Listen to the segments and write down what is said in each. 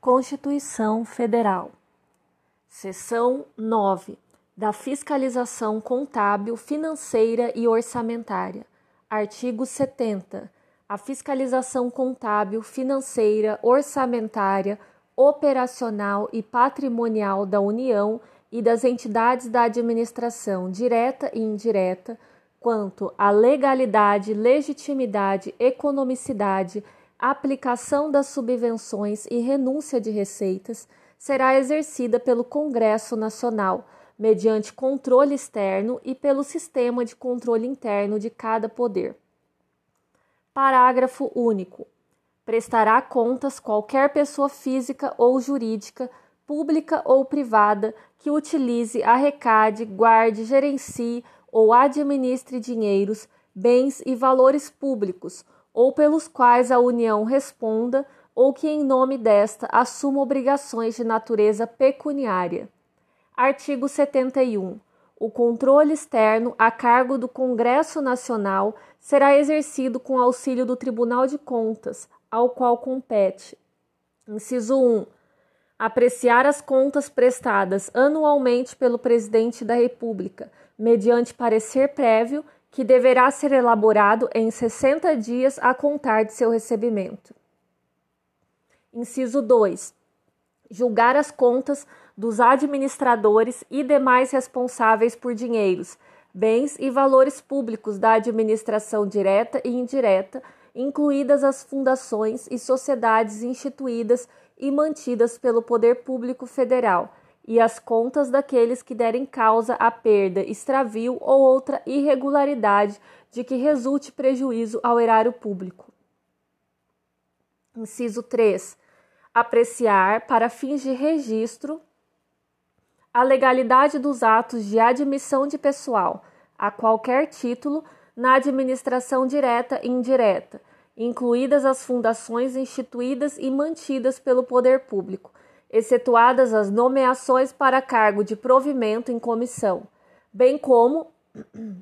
Constituição Federal. Seção 9. Da fiscalização contábil, financeira e orçamentária. Artigo 70. A fiscalização contábil, financeira, orçamentária, operacional e patrimonial da União e das entidades da administração direta e indireta, quanto à legalidade, legitimidade, economicidade, aplicação das subvenções e renúncia de receitas, será exercida pelo Congresso Nacional, mediante controle externo e pelo sistema de controle interno de cada poder. Parágrafo único. Prestará contas qualquer pessoa física ou jurídica, pública ou privada, que utilize, arrecade, guarde, gerencie ou administre dinheiros, bens e valores públicos, ou pelos quais a União responda ou que, em nome desta, assuma obrigações de natureza pecuniária. Artigo 71. O controle externo a cargo do Congresso Nacional será exercido com auxílio do Tribunal de Contas, ao qual compete. Inciso 1. Apreciar as contas prestadas anualmente pelo Presidente da República, mediante parecer prévio que deverá ser elaborado em 60 dias a contar de seu recebimento. Inciso 2. Julgar as contas dos administradores e demais responsáveis por dinheiros, bens e valores públicos da administração direta e indireta, incluídas as fundações e sociedades instituídas e mantidas pelo Poder Público Federal e as contas daqueles que derem causa à perda, extravio ou outra irregularidade de que resulte prejuízo ao erário público. Inciso 3. Apreciar, para fins de registro, a legalidade dos atos de admissão de pessoal, a qualquer título, na administração direta e indireta, incluídas as fundações instituídas e mantidas pelo poder público, excetuadas as nomeações para cargo de provimento em comissão, bem como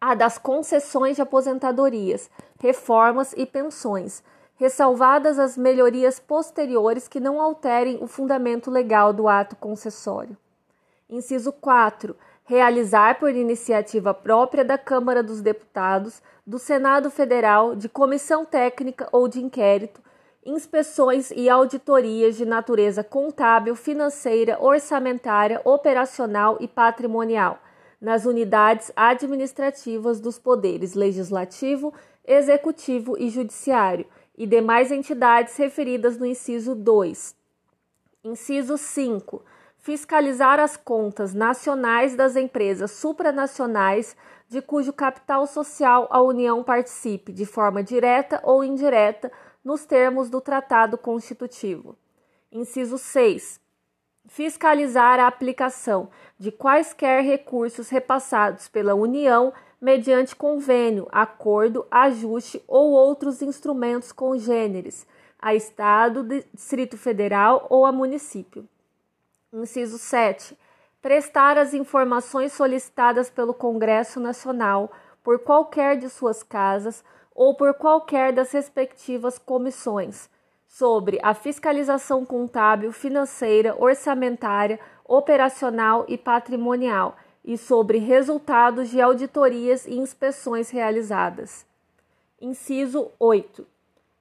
a das concessões de aposentadorias, reformas e pensões, ressalvadas as melhorias posteriores que não alterem o fundamento legal do ato concessório. Inciso 4. Realizar por iniciativa própria da Câmara dos Deputados, do Senado Federal, de comissão técnica ou de inquérito, inspeções e auditorias de natureza contábil, financeira, orçamentária, operacional e patrimonial nas unidades administrativas dos poderes legislativo, executivo e judiciário e demais entidades referidas no inciso 2. Inciso 5. Fiscalizar as contas nacionais das empresas supranacionais de cujo capital social a União participe, de forma direta ou indireta, nos termos do Tratado Constitutivo. Inciso 6. Fiscalizar a aplicação de quaisquer recursos repassados pela União mediante convênio, acordo, ajuste ou outros instrumentos congêneres a Estado, Distrito Federal ou a município. Inciso 7. Prestar as informações solicitadas pelo Congresso Nacional por qualquer de suas casas ou por qualquer das respectivas comissões sobre a fiscalização contábil, financeira, orçamentária, operacional e patrimonial e sobre resultados de auditorias e inspeções realizadas. Inciso 8.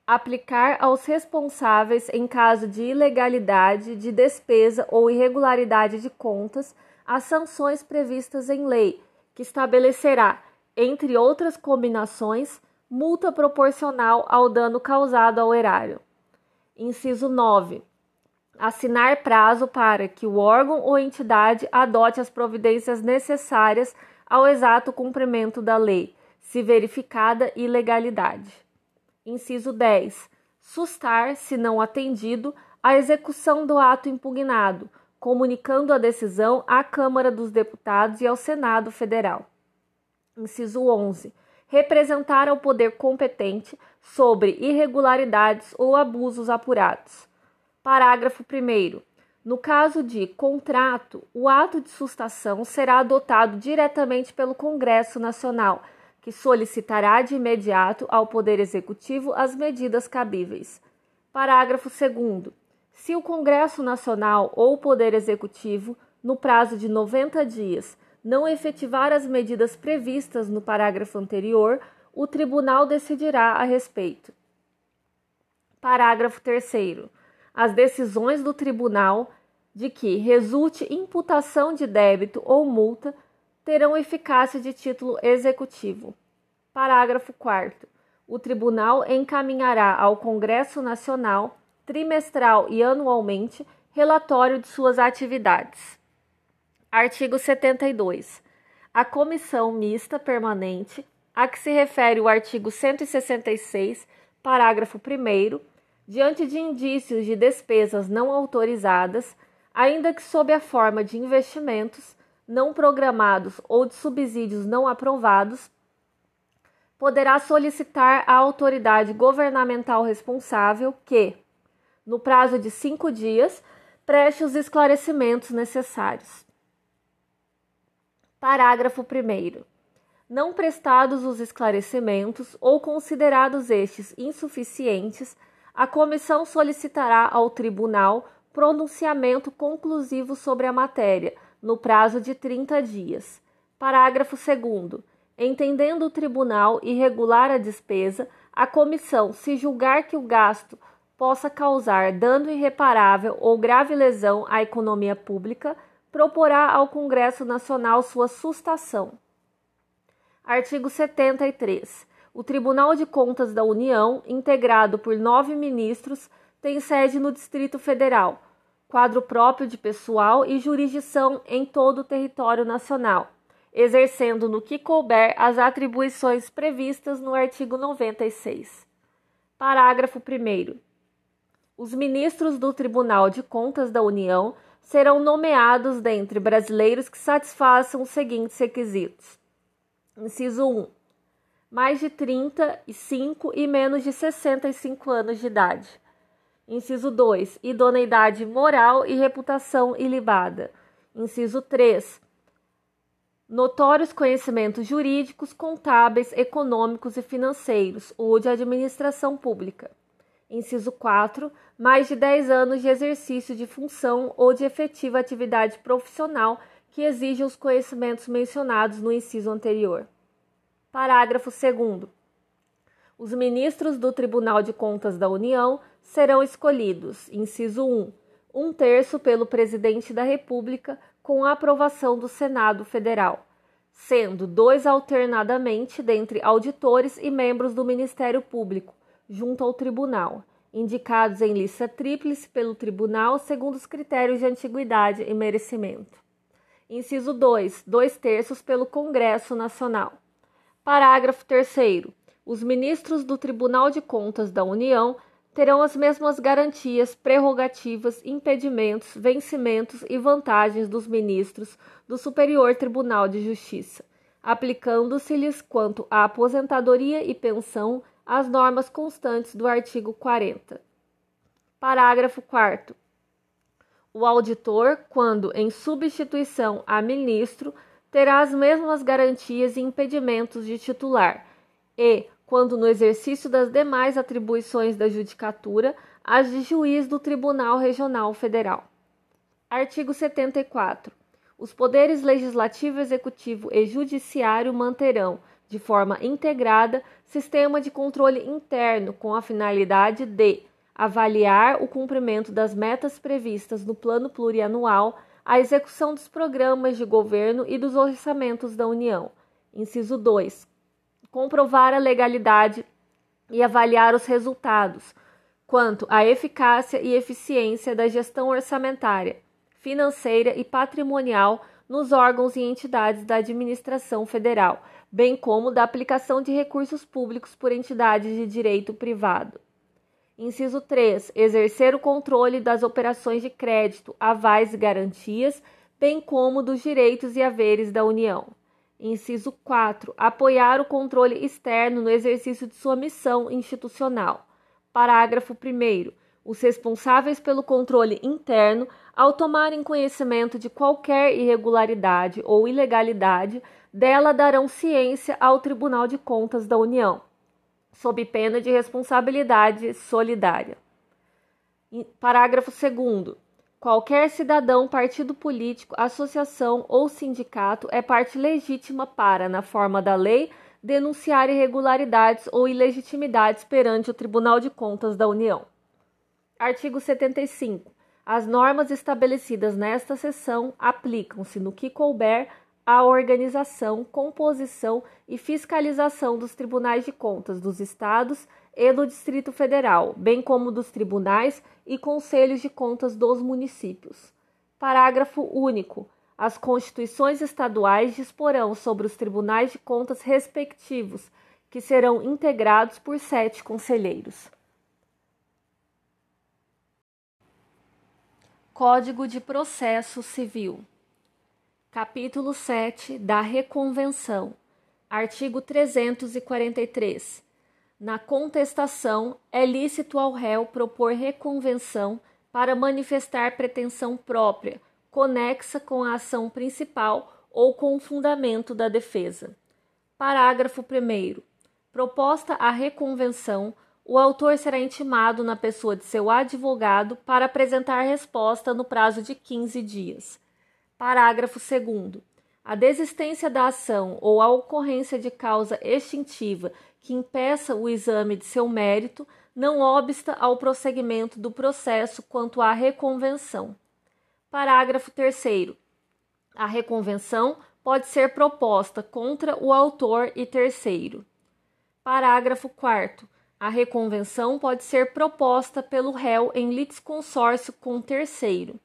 Aplicar aos responsáveis em caso de ilegalidade de despesa ou irregularidade de contas as sanções previstas em lei, que estabelecerá, entre outras combinações, multa proporcional ao dano causado ao erário. Inciso 9. Assinar prazo para que o órgão ou entidade adote as providências necessárias ao exato cumprimento da lei, se verificada ilegalidade. Inciso 10. Sustar, se não atendido, a execução do ato impugnado, comunicando a decisão à Câmara dos Deputados e ao Senado Federal. Inciso 11 representar ao poder competente sobre irregularidades ou abusos apurados. Parágrafo 1. No caso de contrato, o ato de sustação será adotado diretamente pelo Congresso Nacional, que solicitará de imediato ao Poder Executivo as medidas cabíveis. Parágrafo 2. Se o Congresso Nacional ou o Poder Executivo, no prazo de 90 dias, não efetivar as medidas previstas no parágrafo anterior, o tribunal decidirá a respeito. Parágrafo 3. As decisões do tribunal de que resulte imputação de débito ou multa terão eficácia de título executivo. Parágrafo 4. O tribunal encaminhará ao Congresso Nacional, trimestral e anualmente, relatório de suas atividades. Artigo 72. A comissão mista permanente, a que se refere o artigo 166, parágrafo 1, diante de indícios de despesas não autorizadas, ainda que sob a forma de investimentos não programados ou de subsídios não aprovados, poderá solicitar à autoridade governamental responsável que, no prazo de cinco dias, preste os esclarecimentos necessários. Parágrafo 1. Não prestados os esclarecimentos ou considerados estes insuficientes, a comissão solicitará ao tribunal pronunciamento conclusivo sobre a matéria, no prazo de 30 dias. Parágrafo 2. Entendendo o tribunal irregular a despesa, a comissão, se julgar que o gasto possa causar dano irreparável ou grave lesão à economia pública, proporá ao Congresso Nacional sua sustação. Artigo 73. O Tribunal de Contas da União, integrado por nove ministros, tem sede no Distrito Federal, quadro próprio de pessoal e jurisdição em todo o território nacional, exercendo no que couber as atribuições previstas no artigo 96. Parágrafo 1. Os ministros do Tribunal de Contas da União serão nomeados dentre brasileiros que satisfaçam os seguintes requisitos: inciso 1. Mais de 35 e menos de 65 anos de idade. Inciso 2. Idoneidade moral e reputação ilibada. Inciso 3. Notórios conhecimentos jurídicos, contábeis, econômicos e financeiros ou de administração pública. Inciso 4 mais de 10 anos de exercício de função ou de efetiva atividade profissional que exige os conhecimentos mencionados no inciso anterior. Parágrafo 2. Os ministros do Tribunal de Contas da União serão escolhidos, inciso 1, um terço pelo Presidente da República, com a aprovação do Senado Federal, sendo dois alternadamente dentre auditores e membros do Ministério Público, junto ao Tribunal indicados em lista tríplice pelo tribunal segundo os critérios de antiguidade e merecimento. Inciso 2. Dois terços pelo Congresso Nacional. Parágrafo 3. Os ministros do Tribunal de Contas da União terão as mesmas garantias, prerrogativas, impedimentos, vencimentos e vantagens dos ministros do Superior Tribunal de Justiça, aplicando-se-lhes quanto à aposentadoria e pensão as normas constantes do artigo 40. Parágrafo 4. O auditor, quando em substituição a ministro, terá as mesmas garantias e impedimentos de titular e, quando no exercício das demais atribuições da judicatura, as de juiz do Tribunal Regional Federal. Artigo 74. Os poderes legislativo, executivo e judiciário manterão, de forma integrada, sistema de controle interno com a finalidade de avaliar o cumprimento das metas previstas no Plano Plurianual, a execução dos programas de governo e dos orçamentos da União. Inciso 2. Comprovar a legalidade e avaliar os resultados quanto à eficácia e eficiência da gestão orçamentária, financeira e patrimonial nos órgãos e entidades da administração federal bem como da aplicação de recursos públicos por entidades de direito privado. Inciso 3. Exercer o controle das operações de crédito, avais e garantias, bem como dos direitos e haveres da União. Inciso 4. Apoiar o controle externo no exercício de sua missão institucional. Parágrafo 1. Os responsáveis pelo controle interno, ao tomarem conhecimento de qualquer irregularidade ou ilegalidade, dela darão ciência ao Tribunal de Contas da União, sob pena de responsabilidade solidária. Parágrafo 2. Qualquer cidadão, partido político, associação ou sindicato é parte legítima para, na forma da lei, denunciar irregularidades ou ilegitimidades perante o Tribunal de Contas da União. Artigo 75. As normas estabelecidas nesta seção aplicam-se no que couber à organização, composição e fiscalização dos tribunais de contas dos estados e do Distrito Federal, bem como dos tribunais e conselhos de contas dos municípios. Parágrafo único. As constituições estaduais disporão sobre os tribunais de contas respectivos, que serão integrados por sete conselheiros. Código de Processo Civil. Capítulo 7 da Reconvenção. Artigo 343 na contestação, é lícito ao réu propor reconvenção para manifestar pretensão própria, conexa com a ação principal ou com o fundamento da defesa. Parágrafo 1. Proposta a reconvenção, o autor será intimado na pessoa de seu advogado para apresentar resposta no prazo de 15 dias. Parágrafo 2. A desistência da ação ou a ocorrência de causa extintiva que impeça o exame de seu mérito não obsta ao prosseguimento do processo quanto à reconvenção. Parágrafo 3. A reconvenção pode ser proposta contra o autor e terceiro. Parágrafo 4. A reconvenção pode ser proposta pelo réu em litisconsórcio com terceiro.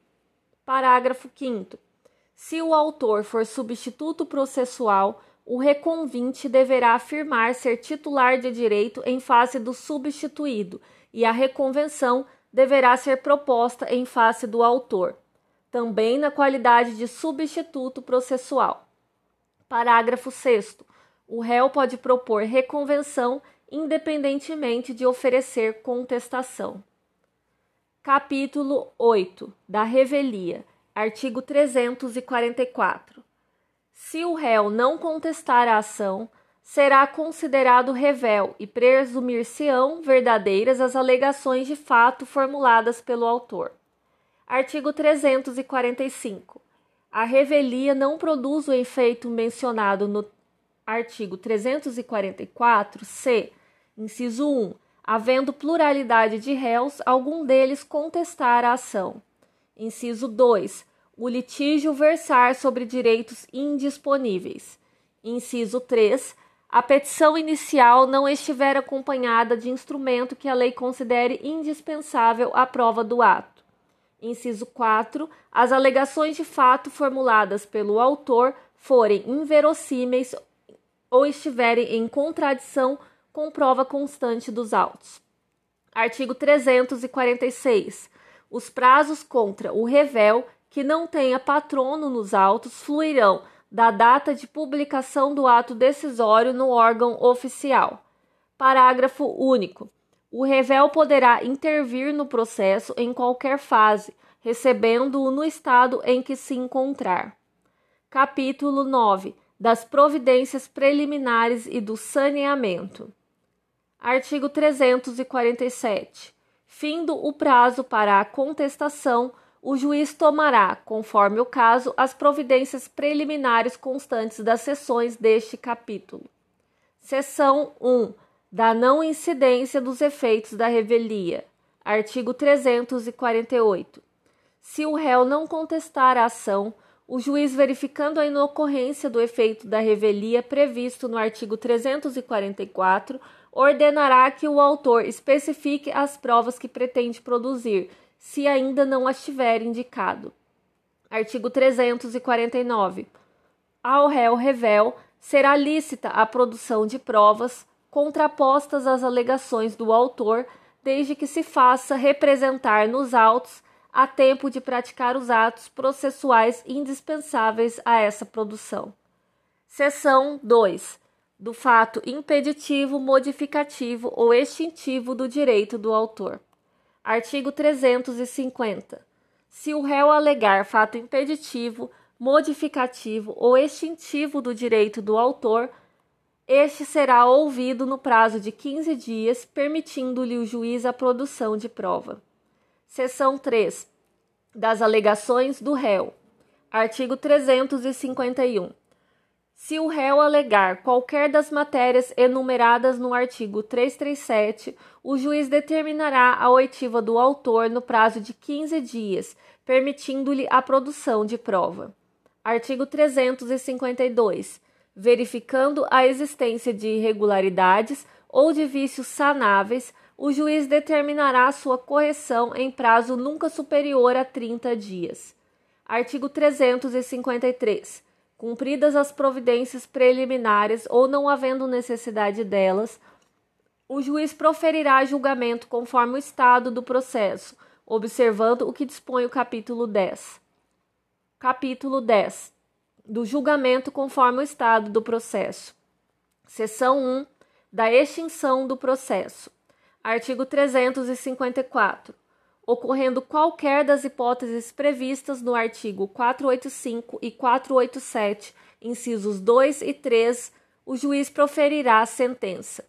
Parágrafo 5. Se o autor for substituto processual, o reconvinte deverá afirmar ser titular de direito em face do substituído e a reconvenção deverá ser proposta em face do autor, também na qualidade de substituto processual. Parágrafo 6. O réu pode propor reconvenção independentemente de oferecer contestação. Capítulo 8 da Revelia, artigo 344. Se o réu não contestar a ação, será considerado revel e presumir-se-ão verdadeiras as alegações de fato formuladas pelo autor. Artigo 345. A revelia não produz o efeito mencionado no artigo 344, c, inciso 1, havendo pluralidade de réus, algum deles contestar a ação. Inciso 2 o litígio versar sobre direitos indisponíveis. Inciso 3. A petição inicial não estiver acompanhada de instrumento que a lei considere indispensável à prova do ato. Inciso 4. As alegações de fato formuladas pelo autor forem inverossímeis ou estiverem em contradição com prova constante dos autos. Artigo 346. Os prazos contra o revel que não tenha patrono nos autos fluirão da data de publicação do ato decisório no órgão oficial. Parágrafo único. O revel poderá intervir no processo em qualquer fase, recebendo-o no estado em que se encontrar. Capítulo 9 das providências preliminares e do saneamento. Artigo 347. Findo o prazo para a contestação o juiz tomará, conforme o caso, as providências preliminares constantes das seções deste capítulo. Seção 1. Da não incidência dos efeitos da revelia. Artigo 348. Se o réu não contestar a ação, o juiz, verificando a inocorrência do efeito da revelia previsto no artigo 344, ordenará que o autor especifique as provas que pretende produzir se ainda não as tiver indicado. Artigo 349. Ao réu revel será lícita a produção de provas contrapostas às alegações do autor, desde que se faça representar nos autos a tempo de praticar os atos processuais indispensáveis a essa produção. Seção 2. Do fato impeditivo, modificativo ou extintivo do direito do autor. Artigo 350. Se o réu alegar fato impeditivo, modificativo ou extintivo do direito do autor, este será ouvido no prazo de 15 dias, permitindo-lhe o juiz a produção de prova. Seção 3. Das alegações do réu. Artigo 351. Se o réu alegar qualquer das matérias enumeradas no artigo 337, o juiz determinará a oitiva do autor no prazo de 15 dias, permitindo-lhe a produção de prova. Artigo 352. Verificando a existência de irregularidades ou de vícios sanáveis, o juiz determinará sua correção em prazo nunca superior a 30 dias. Artigo 353. Cumpridas as providências preliminares ou não havendo necessidade delas, o juiz proferirá julgamento conforme o estado do processo, observando o que dispõe o capítulo 10. Capítulo 10. Do julgamento conforme o estado do processo. Seção 1. Da extinção do processo. Artigo 354. Ocorrendo qualquer das hipóteses previstas no artigo 485 e 487, incisos 2 e 3, o juiz proferirá a sentença.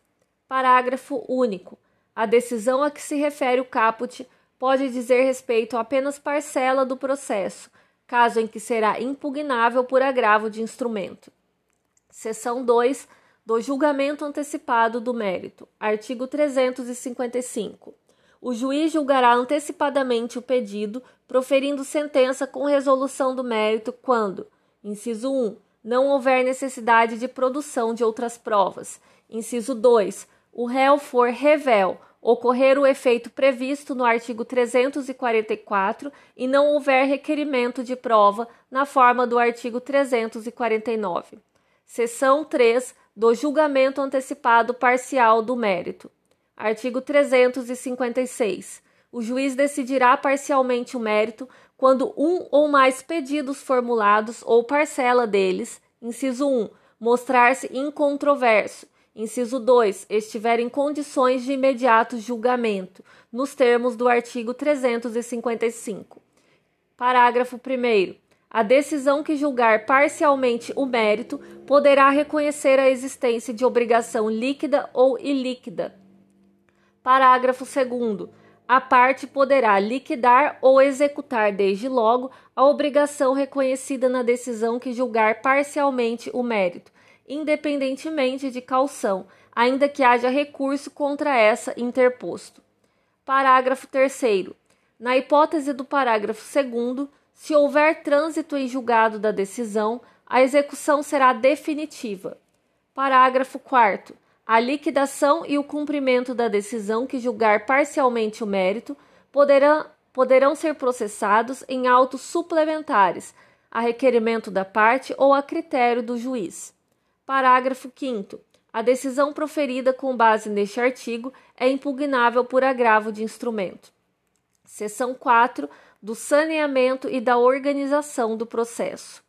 Parágrafo único. A decisão a que se refere o caput pode dizer respeito a apenas parcela do processo, caso em que será impugnável por agravo de instrumento. Seção 2 do julgamento antecipado do mérito. Artigo 355. O juiz julgará antecipadamente o pedido, proferindo sentença com resolução do mérito quando, inciso 1, não houver necessidade de produção de outras provas. Inciso 2, o réu for revel ocorrer o efeito previsto no artigo 344 e não houver requerimento de prova na forma do artigo 349. Seção 3 do julgamento antecipado parcial do mérito. Artigo 356. O juiz decidirá parcialmente o mérito quando um ou mais pedidos formulados ou parcela deles, inciso 1, mostrar-se incontroverso Inciso 2. Estiver em condições de imediato julgamento, nos termos do artigo 355. Parágrafo 1. A decisão que julgar parcialmente o mérito poderá reconhecer a existência de obrigação líquida ou ilíquida. Parágrafo 2. A parte poderá liquidar ou executar desde logo a obrigação reconhecida na decisão que julgar parcialmente o mérito, independentemente de calção, ainda que haja recurso contra essa interposto. Parágrafo 3. Na hipótese do parágrafo 2, se houver trânsito em julgado da decisão, a execução será definitiva. Parágrafo 4. A liquidação e o cumprimento da decisão que julgar parcialmente o mérito poderão, poderão ser processados em autos suplementares, a requerimento da parte ou a critério do juiz. Parágrafo 5. A decisão proferida com base neste artigo é impugnável por agravo de instrumento. Seção 4 do saneamento e da organização do processo.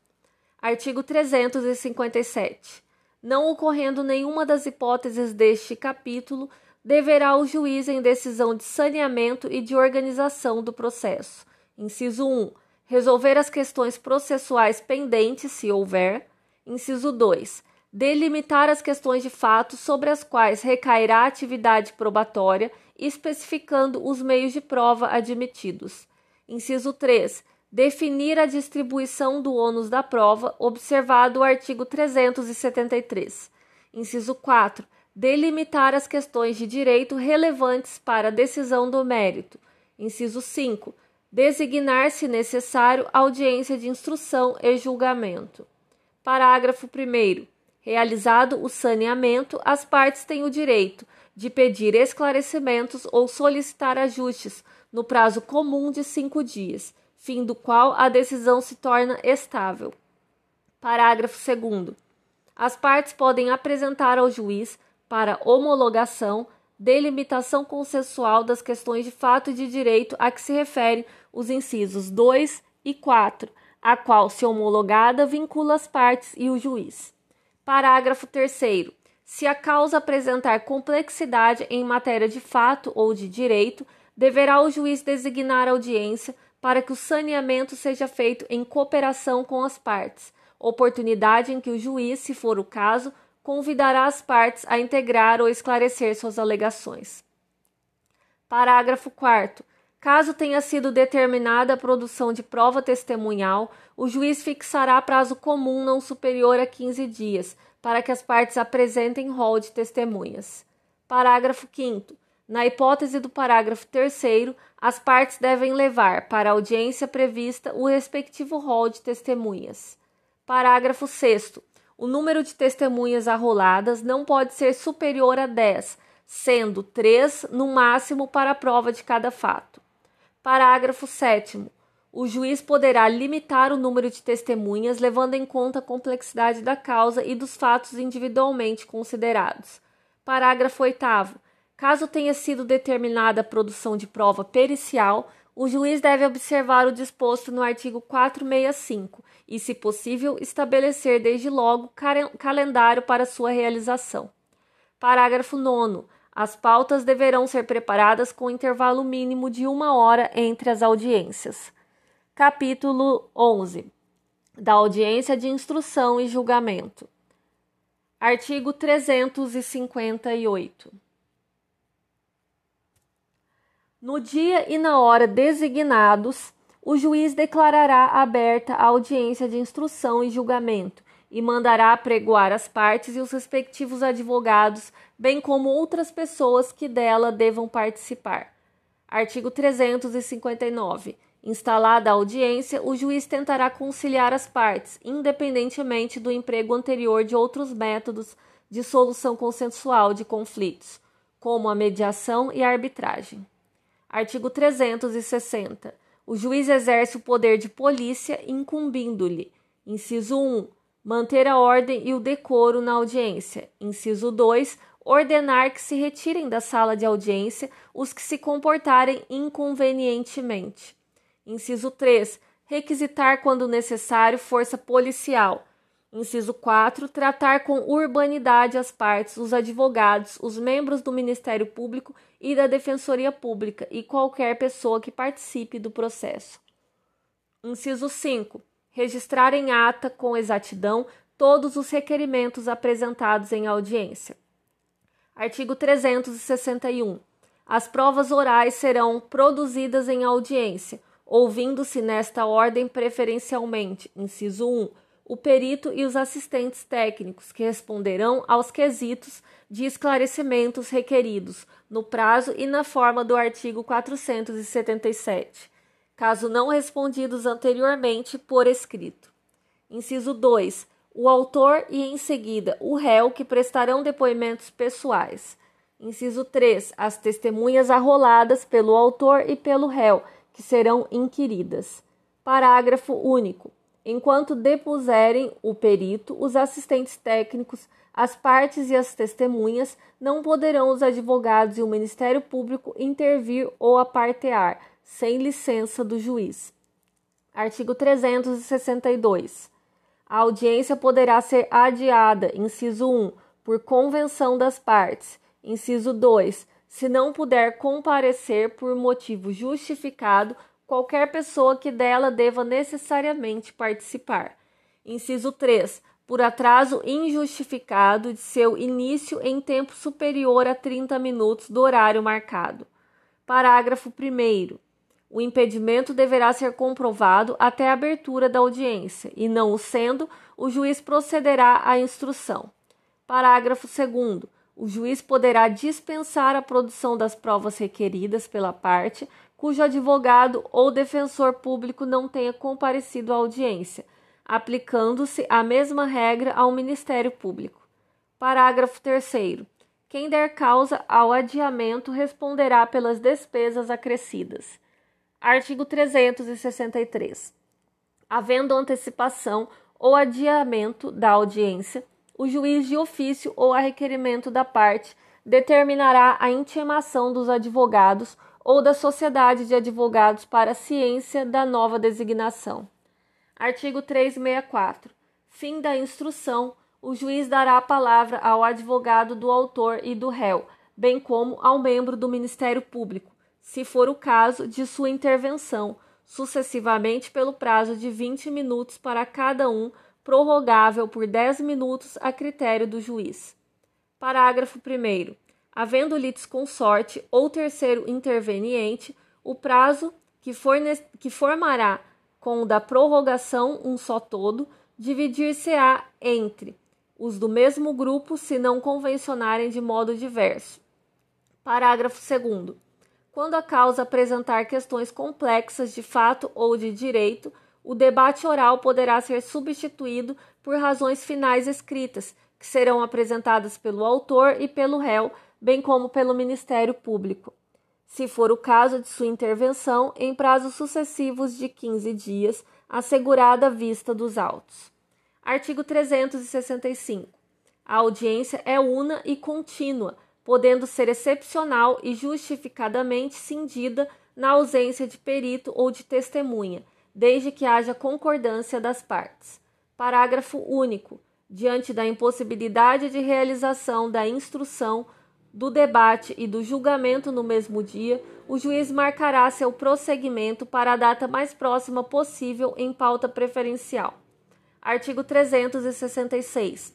Artigo 357. Não ocorrendo nenhuma das hipóteses deste capítulo, deverá o juiz, em decisão de saneamento e de organização do processo, inciso 1, resolver as questões processuais pendentes, se houver, inciso 2, delimitar as questões de fato sobre as quais recairá a atividade probatória, especificando os meios de prova admitidos. Inciso 3. Definir a distribuição do ônus da prova, observado o artigo 373. Inciso 4. Delimitar as questões de direito relevantes para a decisão do mérito. Inciso 5. Designar, se necessário, audiência de instrução e julgamento. Parágrafo 1. Realizado o saneamento, as partes têm o direito de pedir esclarecimentos ou solicitar ajustes no prazo comum de cinco dias, fim do qual a decisão se torna estável. Parágrafo 2. As partes podem apresentar ao juiz, para homologação, delimitação consensual das questões de fato e de direito a que se referem os incisos 2 e 4, a qual, se homologada, vincula as partes e o juiz. Parágrafo 3. Se a causa apresentar complexidade em matéria de fato ou de direito, deverá o juiz designar audiência para que o saneamento seja feito em cooperação com as partes, oportunidade em que o juiz, se for o caso, convidará as partes a integrar ou esclarecer suas alegações. Parágrafo 4. Caso tenha sido determinada a produção de prova testemunhal, o juiz fixará prazo comum não superior a 15 dias para que as partes apresentem rol de testemunhas. Parágrafo 5. Na hipótese do parágrafo 3, as partes devem levar para a audiência prevista o respectivo rol de testemunhas. Parágrafo 6. O número de testemunhas arroladas não pode ser superior a 10, sendo 3 no máximo para a prova de cada fato. Parágrafo 7. O juiz poderá limitar o número de testemunhas levando em conta a complexidade da causa e dos fatos individualmente considerados. Parágrafo 8. Caso tenha sido determinada a produção de prova pericial, o juiz deve observar o disposto no artigo 465 e, se possível, estabelecer desde logo calendário para sua realização. Parágrafo 9. As pautas deverão ser preparadas com intervalo mínimo de uma hora entre as audiências. Capítulo 11 da audiência de instrução e julgamento. Artigo 358. No dia e na hora designados, o juiz declarará aberta a audiência de instrução e julgamento e mandará apregoar as partes e os respectivos advogados, bem como outras pessoas que dela devam participar. Artigo 359. Instalada a audiência, o juiz tentará conciliar as partes, independentemente do emprego anterior de outros métodos de solução consensual de conflitos, como a mediação e a arbitragem. Artigo 360. O juiz exerce o poder de polícia incumbindo-lhe: inciso 1. Manter a ordem e o decoro na audiência. Inciso 2 ordenar que se retirem da sala de audiência os que se comportarem inconvenientemente. Inciso 3. Requisitar, quando necessário, força policial. Inciso 4. Tratar com urbanidade as partes, os advogados, os membros do Ministério Público e da Defensoria Pública e qualquer pessoa que participe do processo. Inciso 5. Registrar em ata com exatidão todos os requerimentos apresentados em audiência. Artigo 361. As provas orais serão produzidas em audiência ouvindo-se nesta ordem preferencialmente, inciso 1, o perito e os assistentes técnicos que responderão aos quesitos de esclarecimentos requeridos no prazo e na forma do artigo 477, caso não respondidos anteriormente por escrito. Inciso 2. O autor e, em seguida, o réu que prestarão depoimentos pessoais. Inciso 3. As testemunhas arroladas pelo autor e pelo réu que serão inquiridas. Parágrafo único. Enquanto depuserem o perito, os assistentes técnicos, as partes e as testemunhas, não poderão os advogados e o Ministério Público intervir ou apartear, sem licença do juiz. Artigo 362. A audiência poderá ser adiada, inciso 1, por convenção das partes, inciso 2, se não puder comparecer por motivo justificado qualquer pessoa que dela deva necessariamente participar. Inciso 3. Por atraso injustificado de seu início em tempo superior a 30 minutos do horário marcado. Parágrafo 1. O impedimento deverá ser comprovado até a abertura da audiência, e não o sendo, o juiz procederá à instrução. Parágrafo 2 o juiz poderá dispensar a produção das provas requeridas pela parte cujo advogado ou defensor público não tenha comparecido à audiência, aplicando-se a mesma regra ao Ministério Público. Parágrafo 3. Quem der causa ao adiamento responderá pelas despesas acrescidas. Artigo 363. Havendo antecipação ou adiamento da audiência, o juiz de ofício ou a requerimento da parte determinará a intimação dos advogados ou da sociedade de advogados para a ciência da nova designação. Artigo 364. Fim da instrução. O juiz dará a palavra ao advogado do autor e do réu, bem como ao membro do Ministério Público, se for o caso de sua intervenção, sucessivamente pelo prazo de 20 minutos para cada um prorrogável por 10 minutos a critério do juiz. Parágrafo 1. Havendo litisconsorte ou terceiro interveniente, O prazo que, for, que formará com o da prorrogação um só todo, dividir-se-á entre os do mesmo grupo se não convencionarem de modo diverso. Parágrafo 2. Quando a causa apresentar questões complexas de fato ou de direito, o debate oral poderá ser substituído por razões finais escritas, que serão apresentadas pelo autor e pelo réu, bem como pelo Ministério Público se for o caso de sua intervenção, em prazos sucessivos de 15 dias, assegurada a vista dos autos. Artigo 365. A audiência é una e contínua, podendo ser excepcional e justificadamente cindida na ausência de perito ou de testemunha, desde que haja concordância das partes. Parágrafo único. Diante da impossibilidade de realização da instrução do debate e do julgamento no mesmo dia, o juiz marcará seu prosseguimento para a data mais próxima possível em pauta preferencial. Artigo 366.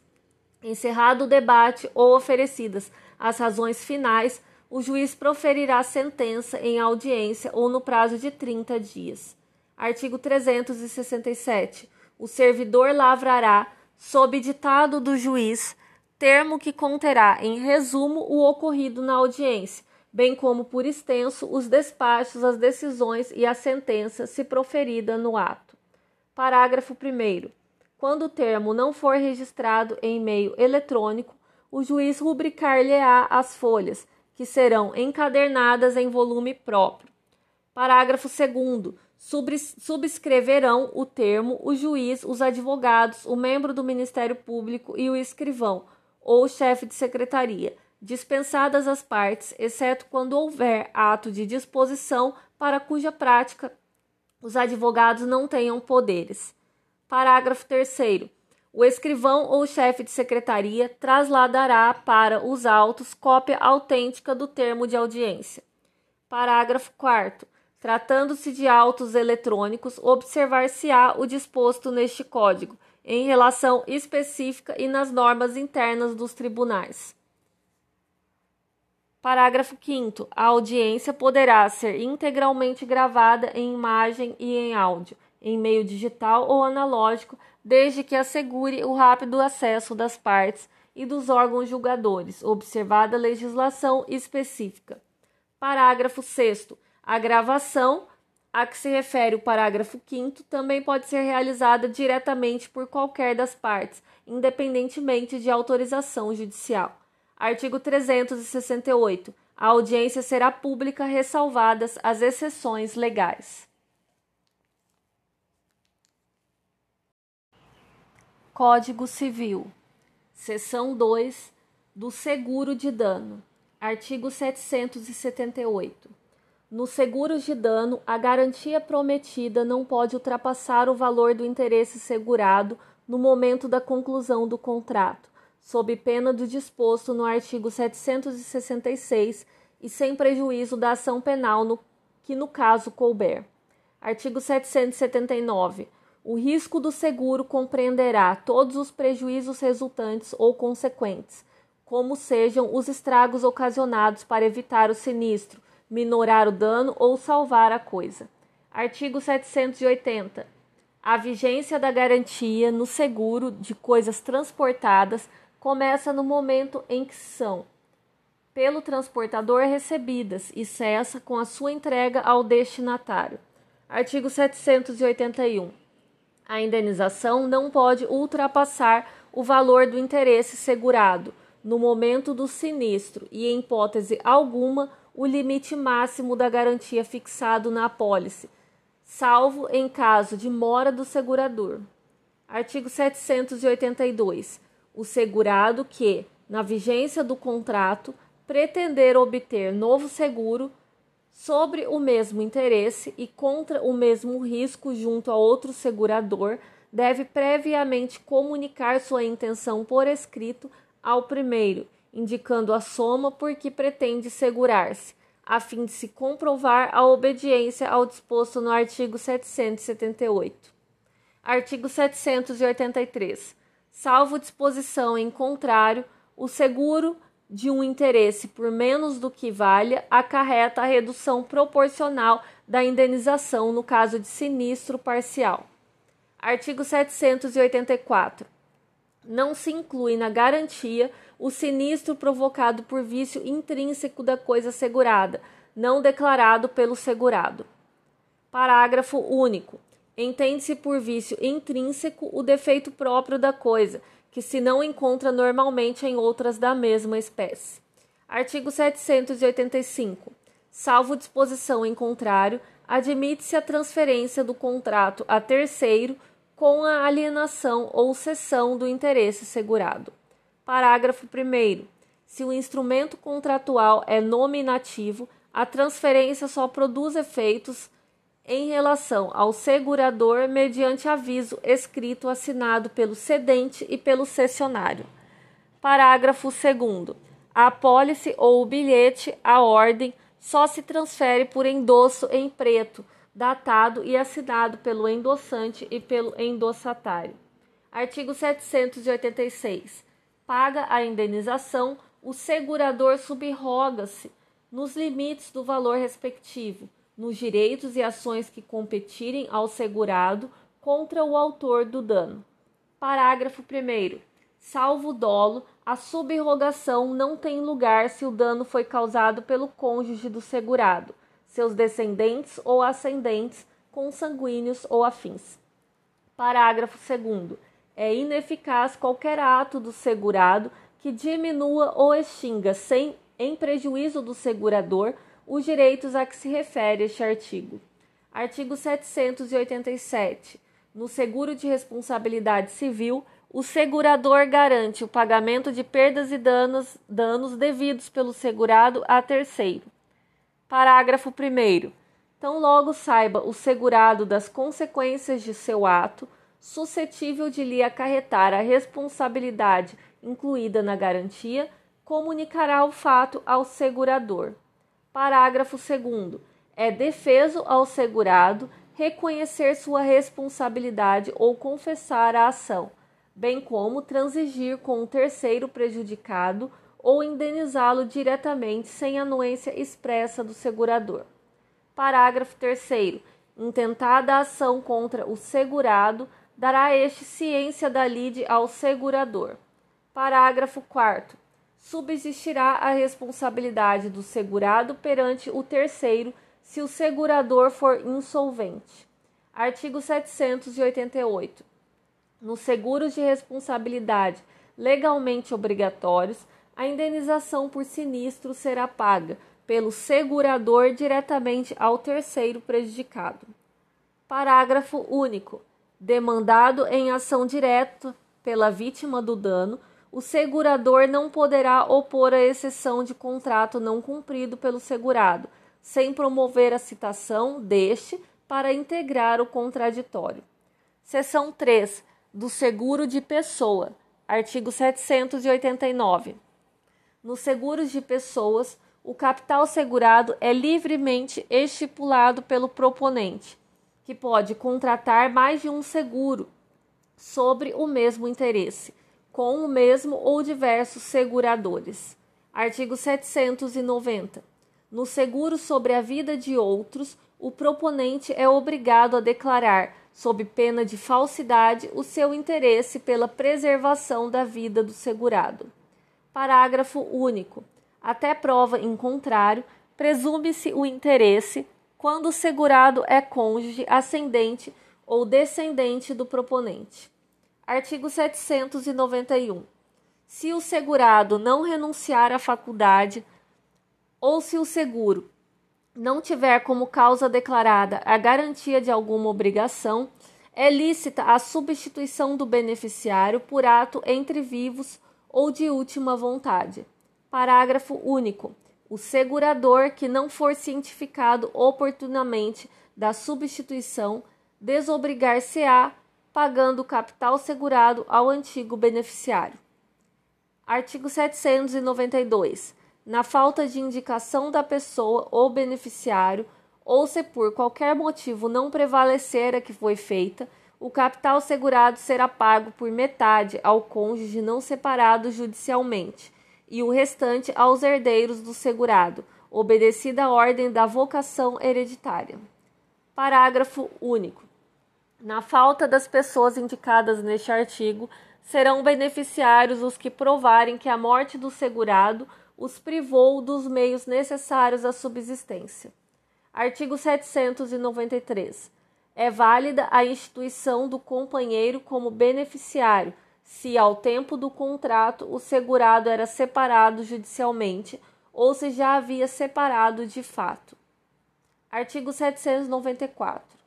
Encerrado o debate ou oferecidas as razões finais, o juiz proferirá sentença em audiência ou no prazo de 30 dias. Artigo 367. O servidor lavrará, sob ditado do juiz, termo que conterá, em resumo, o ocorrido na audiência, bem como por extenso os despachos, as decisões e a sentença, se proferida no ato. Parágrafo 1. Quando o termo não for registrado em meio eletrônico, o juiz rubricar-lhe-á as folhas, que serão encadernadas em volume próprio. Parágrafo 2. Subscreverão o termo o juiz, os advogados, o membro do Ministério Público e o escrivão, ou chefe de secretaria, dispensadas as partes, exceto quando houver ato de disposição para cuja prática os advogados não tenham poderes. Parágrafo 3. O escrivão ou chefe de secretaria trasladará para os autos cópia autêntica do termo de audiência. Parágrafo 4. Tratando-se de autos eletrônicos, observar-se-á o disposto neste Código em relação específica e nas normas internas dos tribunais. Parágrafo 5. A audiência poderá ser integralmente gravada em imagem e em áudio, em meio digital ou analógico, desde que assegure o rápido acesso das partes e dos órgãos julgadores, observada a legislação específica. Parágrafo 6. A gravação a que se refere o parágrafo 5 também pode ser realizada diretamente por qualquer das partes, independentemente de autorização judicial. Artigo 368. A audiência será pública, ressalvadas as exceções legais. Código Civil. Seção 2 do seguro de dano. Artigo 778. Nos seguros de dano, a garantia prometida não pode ultrapassar o valor do interesse segurado no momento da conclusão do contrato, sob pena do disposto no artigo 766 e sem prejuízo da ação penal no, que no caso couber. Artigo 779. O risco do seguro compreenderá todos os prejuízos resultantes ou consequentes, como sejam os estragos ocasionados para evitar o sinistro minorar o dano ou salvar a coisa. Artigo 780. A vigência da garantia no seguro de coisas transportadas começa no momento em que são pelo transportador recebidas e cessa com a sua entrega ao destinatário. Artigo 781. A indenização não pode ultrapassar o valor do interesse segurado no momento do sinistro e, em hipótese alguma, o limite máximo da garantia fixado na apólice, salvo em caso de mora do segurador. Artigo 782. O segurado que, na vigência do contrato, pretender obter novo seguro sobre o mesmo interesse e contra o mesmo risco junto a outro segurador, deve previamente comunicar sua intenção por escrito ao primeiro indicando a soma por que pretende segurar-se, a fim de se comprovar a obediência ao disposto no artigo 778. Artigo 783. Salvo disposição em contrário, o seguro de um interesse por menos do que valha acarreta a redução proporcional da indenização no caso de sinistro parcial. Artigo 784. Não se inclui na garantia o sinistro provocado por vício intrínseco da coisa segurada, não declarado pelo segurado. Parágrafo único. Entende-se por vício intrínseco o defeito próprio da coisa, que se não encontra normalmente em outras da mesma espécie. Artigo 785. Salvo disposição em contrário, admite-se a transferência do contrato a terceiro com a alienação ou cessão do interesse segurado. Parágrafo 1. Se o instrumento contratual é nominativo, a transferência só produz efeitos em relação ao segurador mediante aviso escrito assinado pelo cedente e pelo cessionário. Parágrafo 2. A apólice ou o bilhete, a ordem, só se transfere por endosso em preto, datado e assinado pelo endossante e pelo endossatário. Artigo 786. Paga a indenização, o segurador subroga-se nos limites do valor respectivo nos direitos e ações que competirem ao segurado contra o autor do dano. Parágrafo 1. Salvo dolo, a subrogação não tem lugar se o dano foi causado pelo cônjuge do segurado, seus descendentes ou ascendentes, consanguíneos ou afins. Parágrafo 2. É ineficaz qualquer ato do segurado que diminua ou extinga, sem em prejuízo do segurador, os direitos a que se refere este artigo. Artigo 787. No seguro de responsabilidade civil, o segurador garante o pagamento de perdas e danos, danos devidos pelo segurado a terceiro. Parágrafo 1. Tão logo saiba o segurado das consequências de seu ato, suscetível de lhe acarretar a responsabilidade incluída na garantia, comunicará o fato ao segurador. Parágrafo 2. É defeso ao segurado reconhecer sua responsabilidade ou confessar a ação, bem como transigir com o terceiro prejudicado ou indenizá-lo diretamente sem anuência expressa do segurador. Parágrafo 3. Intentada a ação contra o segurado, dará este ciência da lide ao segurador. Parágrafo 4 subsistirá a responsabilidade do segurado perante o terceiro se o segurador for insolvente. Artigo 788. Nos seguros de responsabilidade legalmente obrigatórios, a indenização por sinistro será paga pelo segurador diretamente ao terceiro prejudicado. Parágrafo único. Demandado em ação direta pela vítima do dano, o segurador não poderá opor a exceção de contrato não cumprido pelo segurado, sem promover a citação deste para integrar o contraditório. Seção 3 do seguro de pessoa, artigo 789. Nos seguros de pessoas, o capital segurado é livremente estipulado pelo proponente, que pode contratar mais de um seguro sobre o mesmo interesse com o mesmo ou diversos seguradores. Artigo 790. No seguro sobre a vida de outros, o proponente é obrigado a declarar, sob pena de falsidade, o seu interesse pela preservação da vida do segurado. Parágrafo único. Até prova em contrário, presume-se o interesse quando o segurado é cônjuge, ascendente ou descendente do proponente. Artigo 791. Se o segurado não renunciar à faculdade ou se o seguro não tiver como causa declarada a garantia de alguma obrigação, é lícita a substituição do beneficiário por ato entre vivos ou de última vontade. Parágrafo único. O segurador que não for cientificado oportunamente da substituição desobrigar-se-á pagando o capital segurado ao antigo beneficiário. Artigo 792. Na falta de indicação da pessoa ou beneficiário, ou se por qualquer motivo não prevalecer a que foi feita, o capital segurado será pago por metade ao cônjuge não separado judicialmente e o restante aos herdeiros do segurado, obedecida a ordem da vocação hereditária. Parágrafo único. Na falta das pessoas indicadas neste artigo, serão beneficiários os que provarem que a morte do segurado os privou dos meios necessários à subsistência. Artigo 793. É válida a instituição do companheiro como beneficiário, se ao tempo do contrato o segurado era separado judicialmente ou se já havia separado de fato. Artigo 794.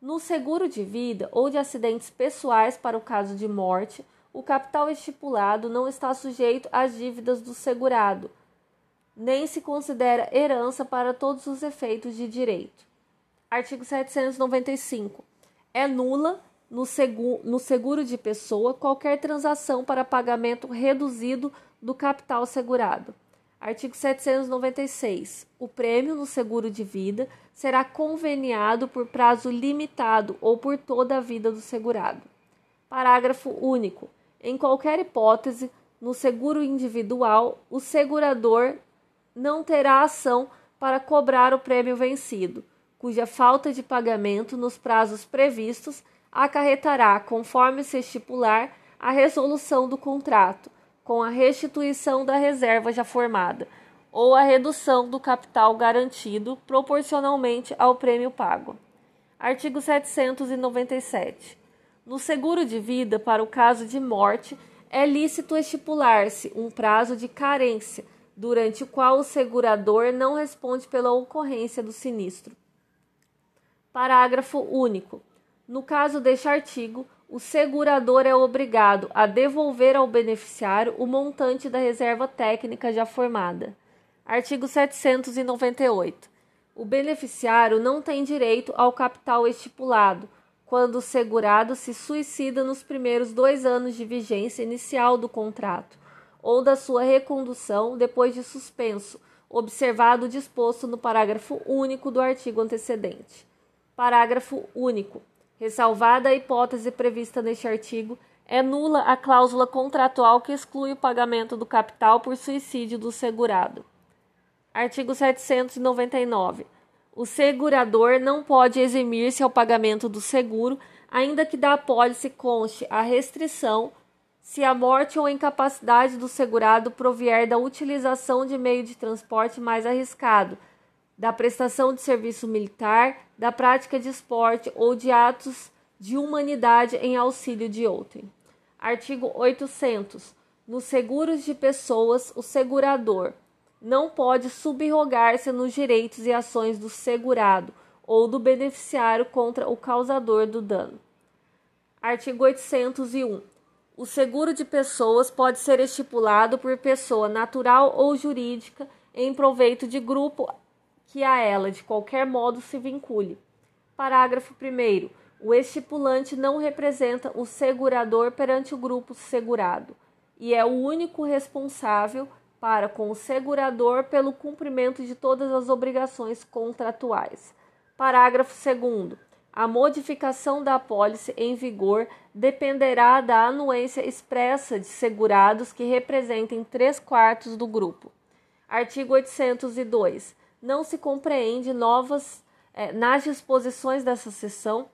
No seguro de vida ou de acidentes pessoais para o caso de morte, o capital estipulado não está sujeito às dívidas do segurado, nem se considera herança para todos os efeitos de direito. Artigo 795. É nula no seguro, no seguro de pessoa qualquer transação para pagamento reduzido do capital segurado. Artigo 796. O prêmio no seguro de vida será conveniado por prazo limitado ou por toda a vida do segurado. Parágrafo único. Em qualquer hipótese, no seguro individual, o segurador não terá ação para cobrar o prêmio vencido, cuja falta de pagamento nos prazos previstos acarretará, conforme se estipular, a resolução do contrato, com a restituição da reserva já formada, ou a redução do capital garantido proporcionalmente ao prêmio pago. Artigo 797. No seguro de vida, para o caso de morte, é lícito estipular-se um prazo de carência, durante o qual o segurador não responde pela ocorrência do sinistro. Parágrafo único. No caso deste artigo, o segurador é obrigado a devolver ao beneficiário o montante da reserva técnica já formada. Artigo 798. O beneficiário não tem direito ao capital estipulado quando o segurado se suicida nos primeiros dois anos de vigência inicial do contrato ou da sua recondução depois de suspenso, observado o disposto no parágrafo único do artigo antecedente. Parágrafo único. Ressalvada a hipótese prevista neste artigo, é nula a cláusula contratual que exclui o pagamento do capital por suicídio do segurado. Artigo 799. O segurador não pode eximir-se ao pagamento do seguro, ainda que da apólice conste a restrição se a morte ou incapacidade do segurado provier da utilização de meio de transporte mais arriscado da prestação de serviço militar, da prática de esporte ou de atos de humanidade em auxílio de outrem. Artigo 800. Nos seguros de pessoas, o segurador não pode subrogar-se nos direitos e ações do segurado ou do beneficiário contra o causador do dano. Artigo 801. O seguro de pessoas pode ser estipulado por pessoa natural ou jurídica em proveito de grupo que a ela de qualquer modo se vincule. Parágrafo 1. O estipulante não representa o segurador perante o grupo segurado e é o único responsável para com o segurador pelo cumprimento de todas as obrigações contratuais. Parágrafo 2. A modificação da apólice em vigor dependerá da anuência expressa de segurados que representem três quartos do grupo. Artigo 802 não se compreende novas é, nas disposições dessa seção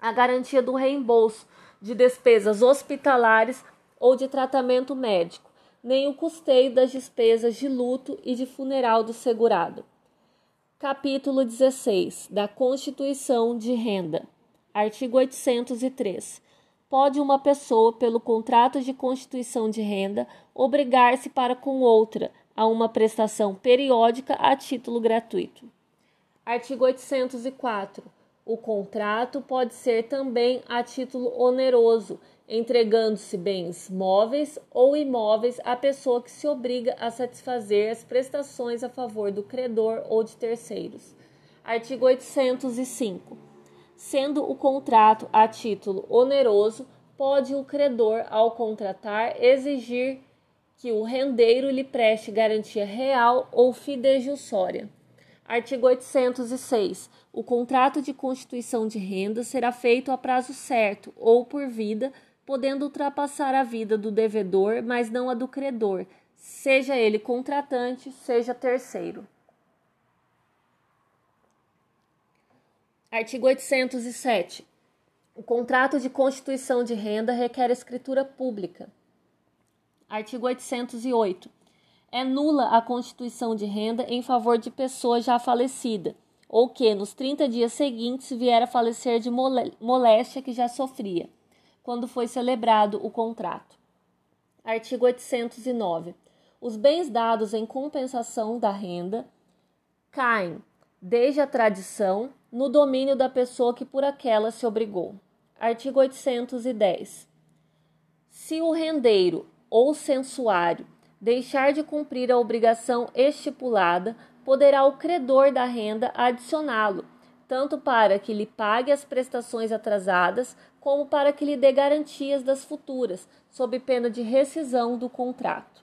a garantia do reembolso de despesas hospitalares ou de tratamento médico, nem o custeio das despesas de luto e de funeral do segurado. Capítulo 16 da Constituição de Renda. Artigo 803. Pode uma pessoa, pelo contrato de constituição de renda, obrigar-se para com outra a uma prestação periódica a título gratuito. Artigo 804. O contrato pode ser também a título oneroso, entregando-se bens móveis ou imóveis à pessoa que se obriga a satisfazer as prestações a favor do credor ou de terceiros. Artigo 805. Sendo o contrato a título oneroso, pode o credor, ao contratar, exigir que o rendeiro lhe preste garantia real ou fidejussória. Artigo 806. O contrato de constituição de renda será feito a prazo certo ou por vida, podendo ultrapassar a vida do devedor, mas não a do credor, seja ele contratante, seja terceiro. Artigo 807. O contrato de constituição de renda requer escritura pública. Artigo 808. É nula a constituição de renda em favor de pessoa já falecida, ou que, nos 30 dias seguintes, vier a falecer de moléstia que já sofria, quando foi celebrado o contrato. Artigo 809. Os bens dados em compensação da renda caem, desde a tradição, no domínio da pessoa que por aquela se obrigou. Artigo 810. Se o rendeiro ou censuário deixar de cumprir a obrigação estipulada, poderá o credor da renda adicioná-lo, tanto para que lhe pague as prestações atrasadas, como para que lhe dê garantias das futuras, sob pena de rescisão do contrato.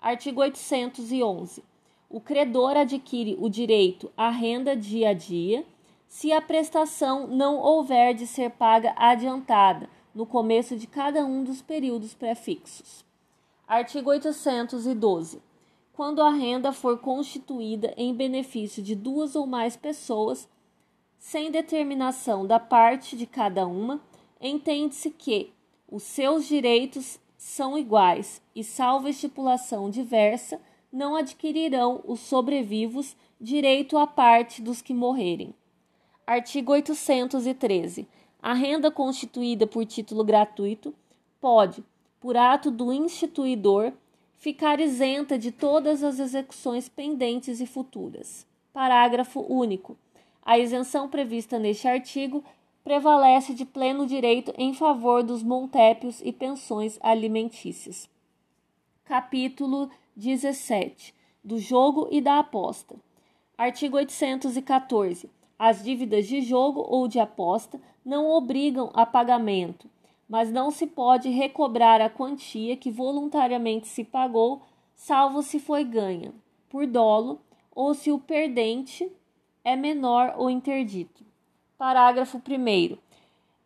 Artigo 811. O credor adquire o direito à renda dia a dia se a prestação não houver de ser paga adiantada no começo de cada um dos períodos prefixos. Artigo 812. Quando a renda for constituída em benefício de duas ou mais pessoas, sem determinação da parte de cada uma, entende-se que os seus direitos são iguais e, salvo estipulação diversa, não adquirirão os sobrevivos direito à parte dos que morrerem. Artigo 813. A renda constituída por título gratuito pode, por ato do instituidor, ficar isenta de todas as execuções pendentes e futuras. Parágrafo único. A isenção prevista neste artigo prevalece de pleno direito em favor dos montépios e pensões alimentícias. Capítulo 17. Do jogo e da aposta. Artigo 814. As dívidas de jogo ou de aposta não obrigam a pagamento, mas não se pode recobrar a quantia que voluntariamente se pagou, salvo se foi ganha por dolo ou se o perdente é menor ou interdito. Parágrafo 1.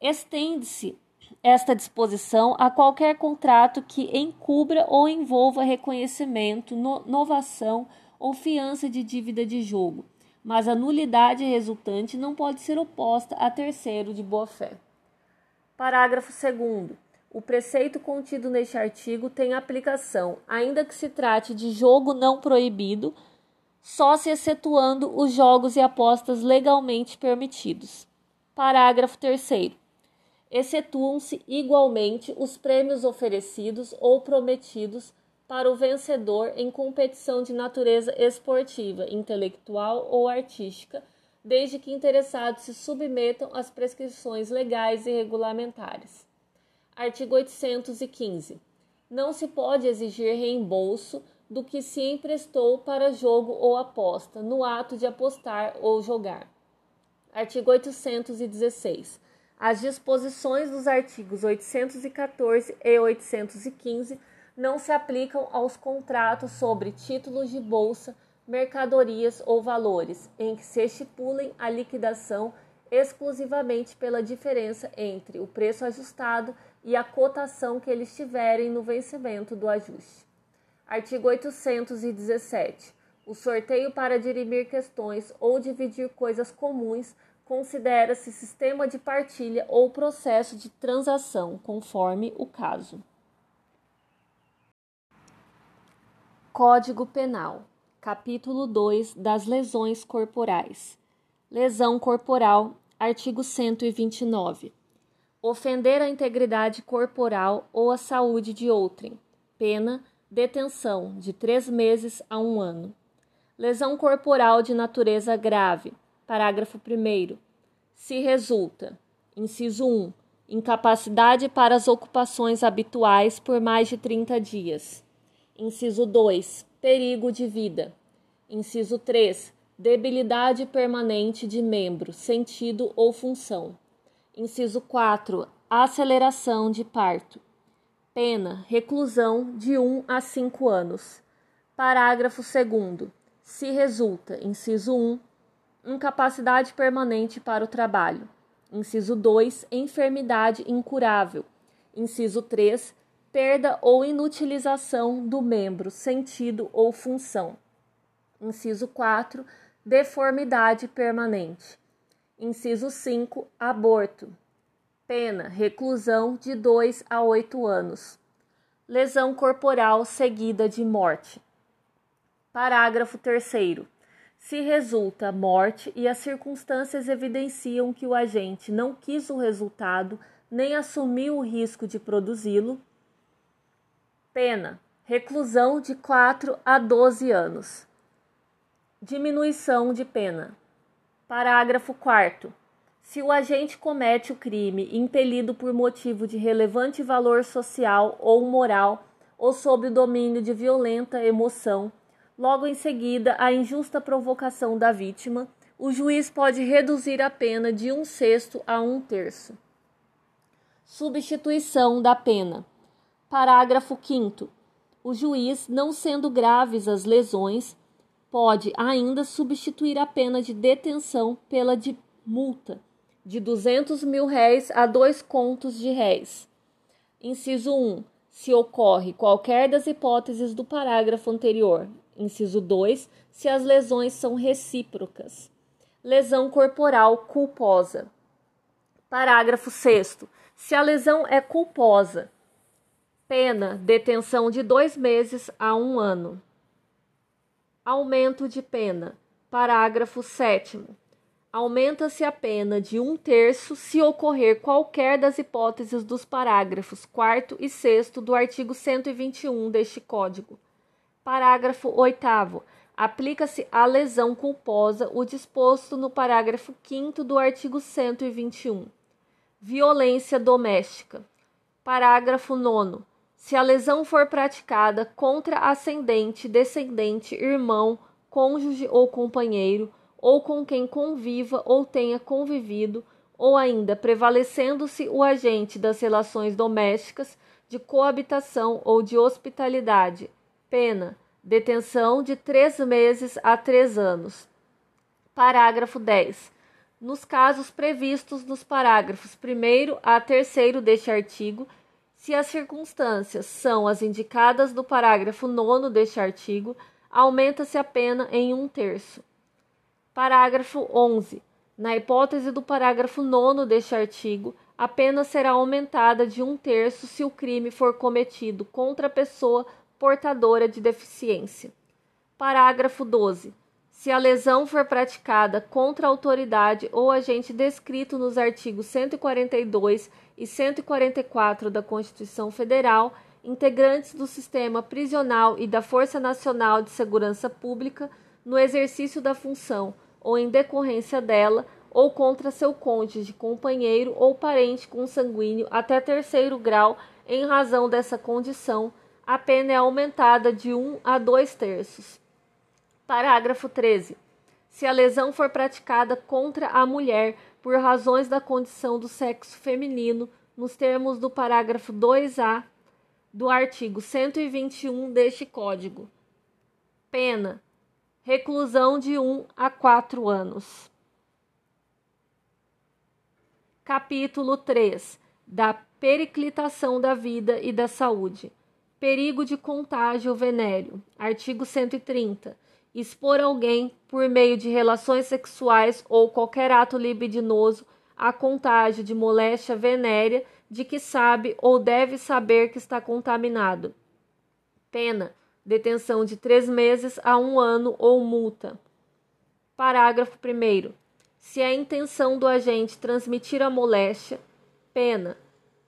Estende-se esta disposição a qualquer contrato que encubra ou envolva reconhecimento, no, novação ou fiança de dívida de jogo, mas a nulidade resultante não pode ser oposta a terceiro de boa-fé. Parágrafo 2. O preceito contido neste artigo tem aplicação, ainda que se trate de jogo não proibido, só se excetuando os jogos e apostas legalmente permitidos. Parágrafo 3. Excetuam-se igualmente os prêmios oferecidos ou prometidos para o vencedor em competição de natureza esportiva, intelectual ou artística desde que interessados se submetam às prescrições legais e regulamentares. Artigo 815. Não se pode exigir reembolso do que se emprestou para jogo ou aposta, no ato de apostar ou jogar. Artigo 816. As disposições dos artigos 814 e 815 não se aplicam aos contratos sobre títulos de bolsa mercadorias ou valores, em que se estipulem a liquidação exclusivamente pela diferença entre o preço ajustado e a cotação que eles tiverem no vencimento do ajuste. Artigo 817. O sorteio para dirimir questões ou dividir coisas comuns considera-se sistema de partilha ou processo de transação, conforme o caso. Código Penal Capítulo 2 das lesões corporais. Lesão corporal, artigo 129. Ofender a integridade corporal ou a saúde de outrem. Pena, detenção de três meses a um ano. Lesão corporal de natureza grave. Parágrafo 1. Se resulta: inciso 1. Incapacidade para as ocupações habituais por mais de 30 dias. Inciso 2 perigo de vida. Inciso 3. Debilidade permanente de membro, sentido ou função. Inciso 4. Aceleração de parto. Pena: reclusão de 1 a 5 anos. Parágrafo 2. Se resulta, inciso 1, incapacidade permanente para o trabalho. Inciso 2, enfermidade incurável. Inciso 3, perda ou inutilização do membro, sentido ou função. Inciso 4, deformidade permanente. Inciso 5, aborto. Pena, reclusão de 2 a 8 anos. Lesão corporal seguida de morte. Parágrafo 3. Se resulta morte e as circunstâncias evidenciam que o agente não quis o resultado nem assumiu o risco de produzi-lo, pena: reclusão de 4 a 12 anos. Diminuição de pena. Parágrafo 4. Se o agente comete o crime impelido por motivo de relevante valor social ou moral ou sob o domínio de violenta emoção, logo em seguida a injusta provocação da vítima, o juiz pode reduzir a pena de um sexto a um terço. Substituição da pena. Parágrafo 5. O juiz, não sendo graves as lesões, pode ainda substituir a pena de detenção pela de multa de 200 mil réis a dois contos de réis. Inciso 1. Se ocorre qualquer das hipóteses do parágrafo anterior, Inciso 2. Se as lesões são recíprocas. Lesão corporal culposa. Parágrafo 6. Se a lesão é culposa, pena detenção de dois meses a um ano. Aumento de pena. Parágrafo 7. Aumenta-se a pena de um terço se ocorrer qualquer das hipóteses dos parágrafos 4 e 6 do artigo 121 deste Código. Parágrafo 8. Aplica-se à lesão culposa o disposto no parágrafo 5 do artigo 121. Violência doméstica. Parágrafo 9. Se a lesão for praticada contra ascendente, descendente, irmão, cônjuge ou companheiro, ou com quem conviva ou tenha convivido, ou ainda prevalecendo-se o agente das relações domésticas, de coabitação ou de hospitalidade, Pena: detenção de três meses a três anos. Parágrafo 10. Nos casos previstos nos parágrafos 1 a 3 deste artigo, se as circunstâncias são as indicadas no parágrafo 9 deste artigo, aumenta-se a pena em um terço. Parágrafo 11. Na hipótese do parágrafo 9 deste artigo, a pena será aumentada de um terço se o crime for cometido contra a pessoa portadora de deficiência. Parágrafo 12. Se a lesão for praticada contra a autoridade ou agente descrito nos artigos 142 e 144 da Constituição Federal, integrantes do sistema prisional e da Força Nacional de Segurança Pública, no exercício da função ou em decorrência dela, ou contra seu cônjuge, companheiro ou parente consanguíneo até terceiro grau, em razão dessa condição, a pena é aumentada de 1 a 2 terços. Parágrafo 13. Se a lesão for praticada contra a mulher por razões da condição do sexo feminino, nos termos do parágrafo 2A do artigo 121 deste Código, pena reclusão de 1 a 4 anos. Capítulo 3 da periclitação da vida e da saúde. Perigo de contágio venéreo. Artigo 130. Expor alguém, por meio de relações sexuais ou qualquer ato libidinoso, a contágio de moléstia venérea de que sabe ou deve saber que está contaminado. Pena: detenção de três meses a um ano ou multa. Parágrafo 1. Se a intenção do agente transmitir a moléstia, pena: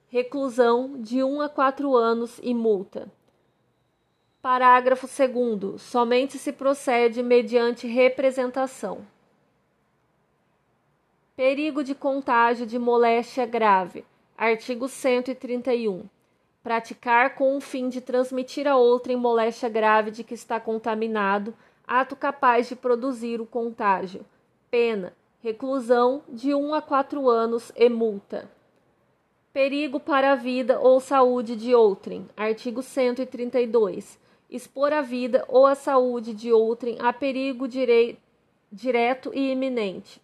reclusão de 1 a 4 anos e multa. Parágrafo 2. Somente se procede mediante representação. Perigo de contágio de moléstia grave. Artigo 131. Praticar com o fim de transmitir a outrem moléstia grave de que está contaminado, ato capaz de produzir o contágio. Pena: reclusão de 1 a 4 anos e multa. Perigo para a vida ou saúde de outrem. Artigo 132. Expor a vida ou a saúde de outrem a perigo direi, direto e iminente.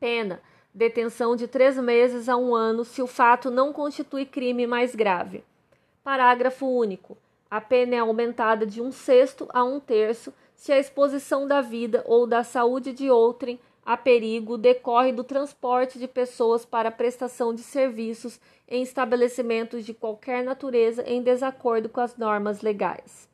Pena: detenção de três meses a um ano se o fato não constitui crime mais grave. Parágrafo único. A pena é aumentada de um sexto a um terço se a exposição da vida ou da saúde de outrem a perigo decorre do transporte de pessoas para prestação de serviços em estabelecimentos de qualquer natureza em desacordo com as normas legais.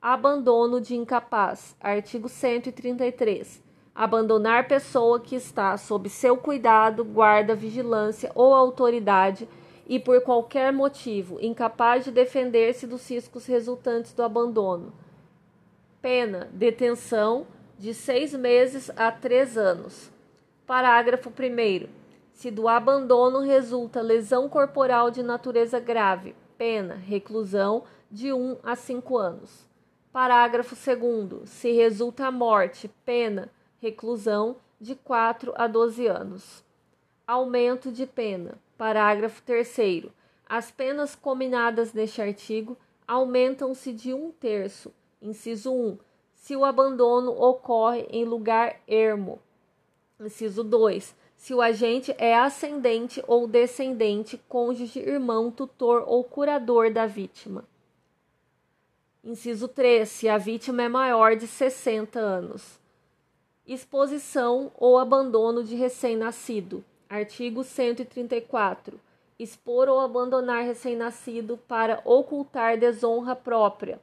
Abandono de incapaz. Artigo 133. Abandonar pessoa que está sob seu cuidado, guarda, vigilância ou autoridade e por qualquer motivo incapaz de defender-se dos riscos resultantes do abandono. Pena: detenção de seis meses a três anos. Parágrafo 1. Se do abandono resulta lesão corporal de natureza grave, pena, reclusão de 1 a 5 anos. Parágrafo 2. Se resulta a morte, pena, reclusão de 4 a 12 anos. Aumento de pena. Parágrafo 3. As penas combinadas neste artigo aumentam-se de um terço. Inciso 1 se o abandono ocorre em lugar ermo. Inciso 2. Se o agente é ascendente ou descendente, cônjuge, irmão, tutor ou curador da vítima. Inciso 3. Se a vítima é maior de 60 anos. Exposição ou abandono de recém-nascido. Artigo 134. Expor ou abandonar recém-nascido para ocultar desonra própria.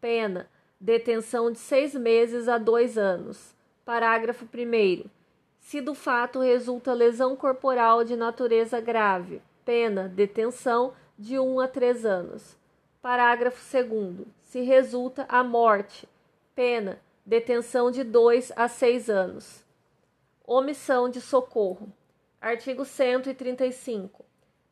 Pena: detenção de seis meses a dois anos. Parágrafo 1. Se do fato resulta lesão corporal de natureza grave, pena, detenção de um a três anos. Parágrafo 2. Se resulta a morte, pena, detenção de dois a seis anos. Omissão de socorro. Artigo 135.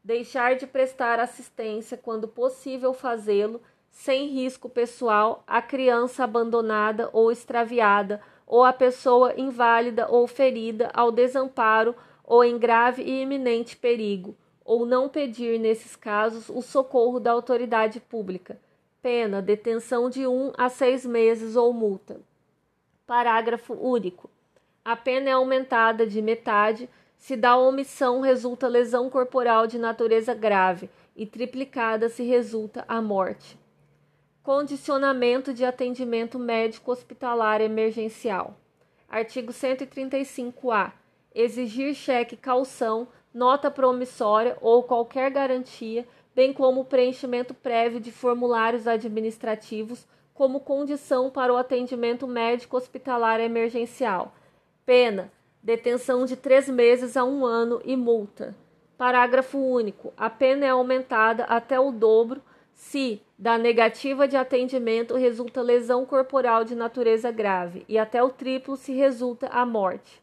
Deixar de prestar assistência quando possível fazê-lo sem risco pessoal a criança abandonada ou extraviada ou a pessoa inválida ou ferida ao desamparo ou em grave e iminente perigo, ou não pedir, nesses casos, o socorro da autoridade pública. Pena, detenção de um a seis meses ou multa. Parágrafo único. A pena é aumentada de metade se da omissão resulta lesão corporal de natureza grave e triplicada se resulta a morte. Condicionamento de atendimento médico hospitalar emergencial. Artigo 135-A. Exigir cheque calção, nota promissória ou qualquer garantia, bem como preenchimento prévio de formulários administrativos como condição para o atendimento médico hospitalar emergencial. Pena: detenção de três meses a um ano e multa. Parágrafo único. A pena é aumentada até o dobro se da negativa de atendimento resulta lesão corporal de natureza grave e até o triplo se resulta a morte.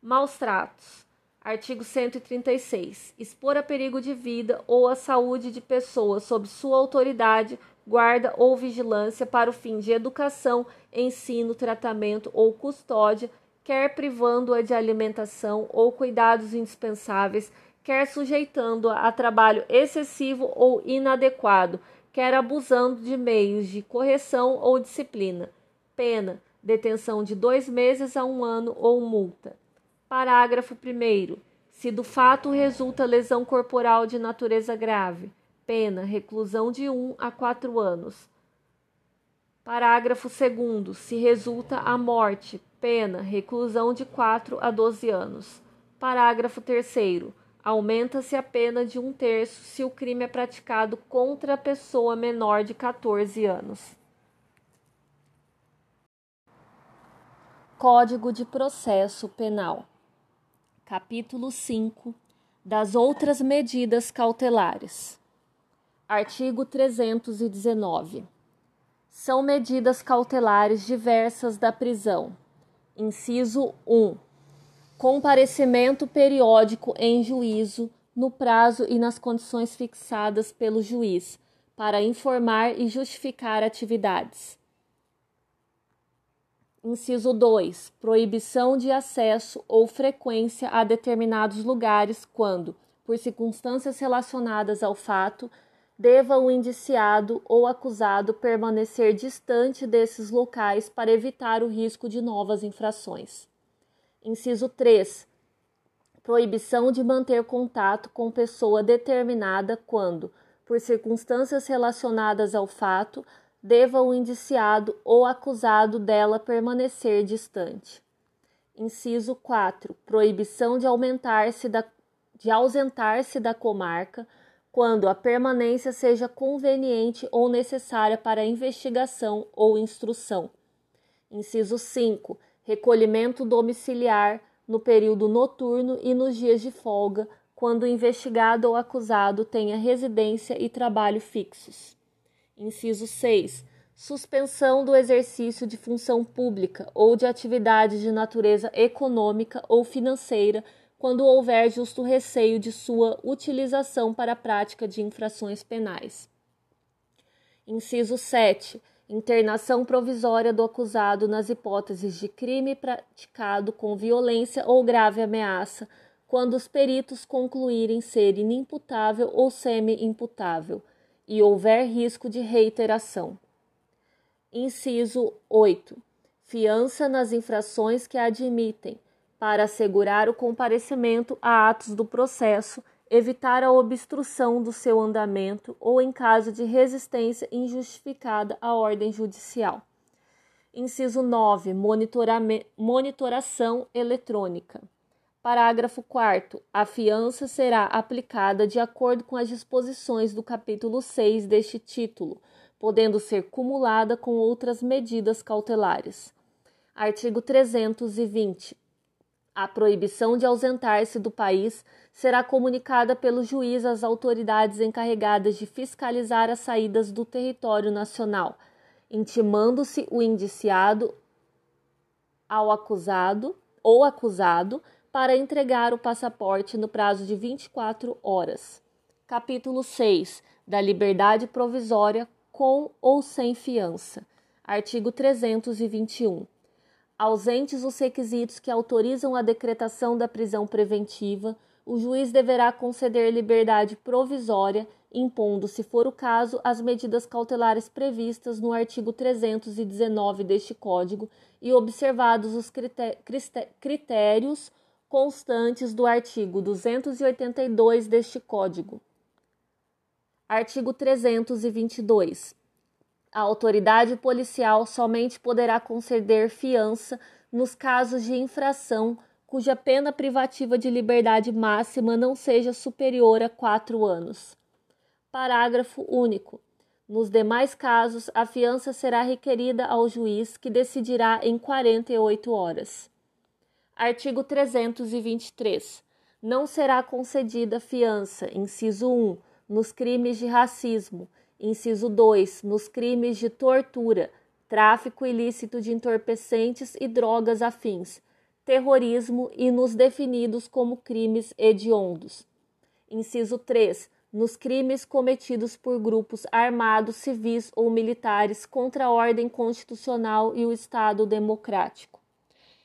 Maus tratos. Artigo 136. Expor a perigo de vida ou a saúde de pessoas sob sua autoridade, guarda ou vigilância para o fim de educação, ensino, tratamento ou custódia, quer privando-a de alimentação ou cuidados indispensáveis, quer sujeitando-a a trabalho excessivo ou inadequado, quer abusando de meios de correção ou disciplina. Pena: detenção de dois meses a um ano ou multa. Parágrafo 1. Se do fato resulta lesão corporal de natureza grave, pena: reclusão de um a quatro anos. Parágrafo 2. Se resulta a morte, pena: reclusão de 4 a 12 anos. Parágrafo 3 aumenta-se a pena de um terço se o crime é praticado contra a pessoa menor de 14 anos. Código de Processo Penal, capítulo 5 das outras medidas cautelares. Artigo 319. São medidas cautelares diversas da prisão. Inciso 1 comparecimento periódico em juízo no prazo e nas condições fixadas pelo juiz, para informar e justificar atividades. Inciso 2. Proibição de acesso ou frequência a determinados lugares quando, por circunstâncias relacionadas ao fato, deva o indiciado ou acusado permanecer distante desses locais para evitar o risco de novas infrações. Inciso 3. Proibição de manter contato com pessoa determinada quando, por circunstâncias relacionadas ao fato, deva o indiciado ou acusado dela permanecer distante. Inciso 4. Proibição de aumentar-se da de ausentar-se da comarca quando a permanência seja conveniente ou necessária para investigação ou instrução. Inciso 5. Recolhimento domiciliar no período noturno e nos dias de folga, quando o investigado ou acusado tenha residência e trabalho fixos. Inciso 6. Suspensão do exercício de função pública ou de atividade de natureza econômica ou financeira quando houver justo receio de sua utilização para a prática de infrações penais. Inciso 7. Internação provisória do acusado nas hipóteses de crime praticado com violência ou grave ameaça, quando os peritos concluírem ser inimputável ou semi-imputável e houver risco de reiteração. Inciso 8. Fiança nas infrações que admitem para assegurar o comparecimento a atos do processo, evitar a obstrução do seu andamento ou em caso de resistência injustificada à ordem judicial. Inciso 9. Monitoração eletrônica. Parágrafo 4. A fiança será aplicada de acordo com as disposições do capítulo 6 deste título, podendo ser cumulada com outras medidas cautelares. Artigo 320. A proibição de ausentar-se do país será comunicada pelo juiz às autoridades encarregadas de fiscalizar as saídas do território nacional, intimando-se o indiciado ao acusado ou acusado para entregar o passaporte no prazo de 24 horas. Capítulo 6 da liberdade provisória com ou sem fiança. Artigo 321 ausentes os requisitos que autorizam a decretação da prisão preventiva, o juiz deverá conceder liberdade provisória, impondo, se for o caso, as medidas cautelares previstas no artigo 319 deste Código e observados os critérios constantes do artigo 282 deste Código. Artigo 322. A autoridade policial somente poderá conceder fiança nos casos de infração cuja pena privativa de liberdade máxima não seja superior a quatro anos. Parágrafo único. Nos demais casos, a fiança será requerida ao juiz, que decidirá em 48 horas. Artigo 323. Não será concedida fiança, inciso 1, nos crimes de racismo Inciso 2. Nos crimes de tortura, tráfico ilícito de entorpecentes e drogas afins, terrorismo e nos definidos como crimes hediondos. Inciso 3. Nos crimes cometidos por grupos armados, civis ou militares contra a ordem constitucional e o Estado democrático.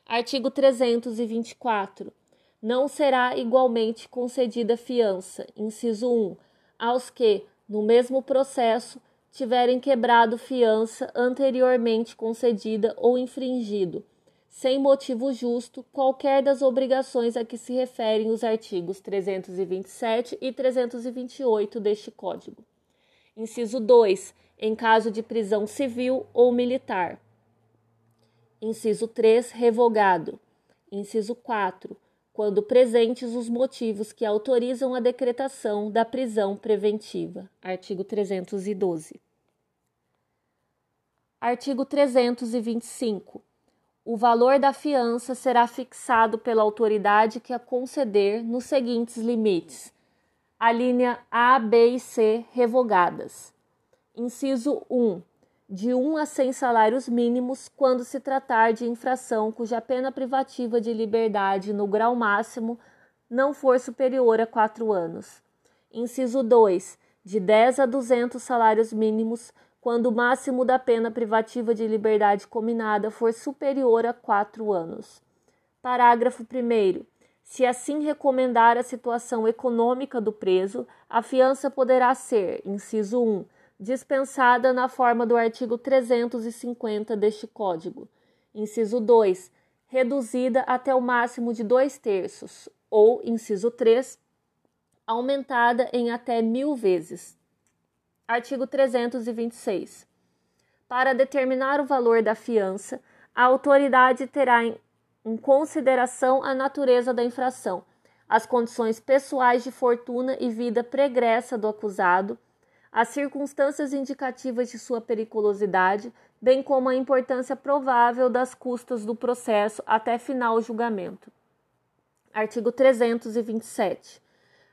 Artigo 324. Não será igualmente concedida fiança, inciso 1, aos que, no mesmo processo, tiverem quebrado fiança anteriormente concedida ou infringido, sem motivo justo, qualquer das obrigações a que se referem os artigos 327 e 328 deste Código. Inciso 2. Em caso de prisão civil ou militar. Inciso 3. Revogado. Inciso 4 quando presentes os motivos que autorizam a decretação da prisão preventiva. Artigo 312. Artigo 325. O valor da fiança será fixado pela autoridade que a conceder nos seguintes limites: a linha A, B e C revogadas. Inciso 1 de 1 a 100 salários mínimos quando se tratar de infração cuja pena privativa de liberdade no grau máximo não for superior a 4 anos. Inciso 2. De 10 a 200 salários mínimos quando o máximo da pena privativa de liberdade combinada for superior a 4 anos. Parágrafo 1. Se assim recomendar a situação econômica do preso, a fiança poderá ser, inciso 1, dispensada na forma do artigo 350 deste Código. Inciso 2. Reduzida até o máximo de dois terços, ou, inciso 3, aumentada em até mil vezes. Artigo 326. Para determinar o valor da fiança, a autoridade terá em, em consideração a natureza da infração, as condições pessoais de fortuna e vida pregressa do acusado, as circunstâncias indicativas de sua periculosidade, bem como a importância provável das custas do processo até final julgamento. Artigo 327.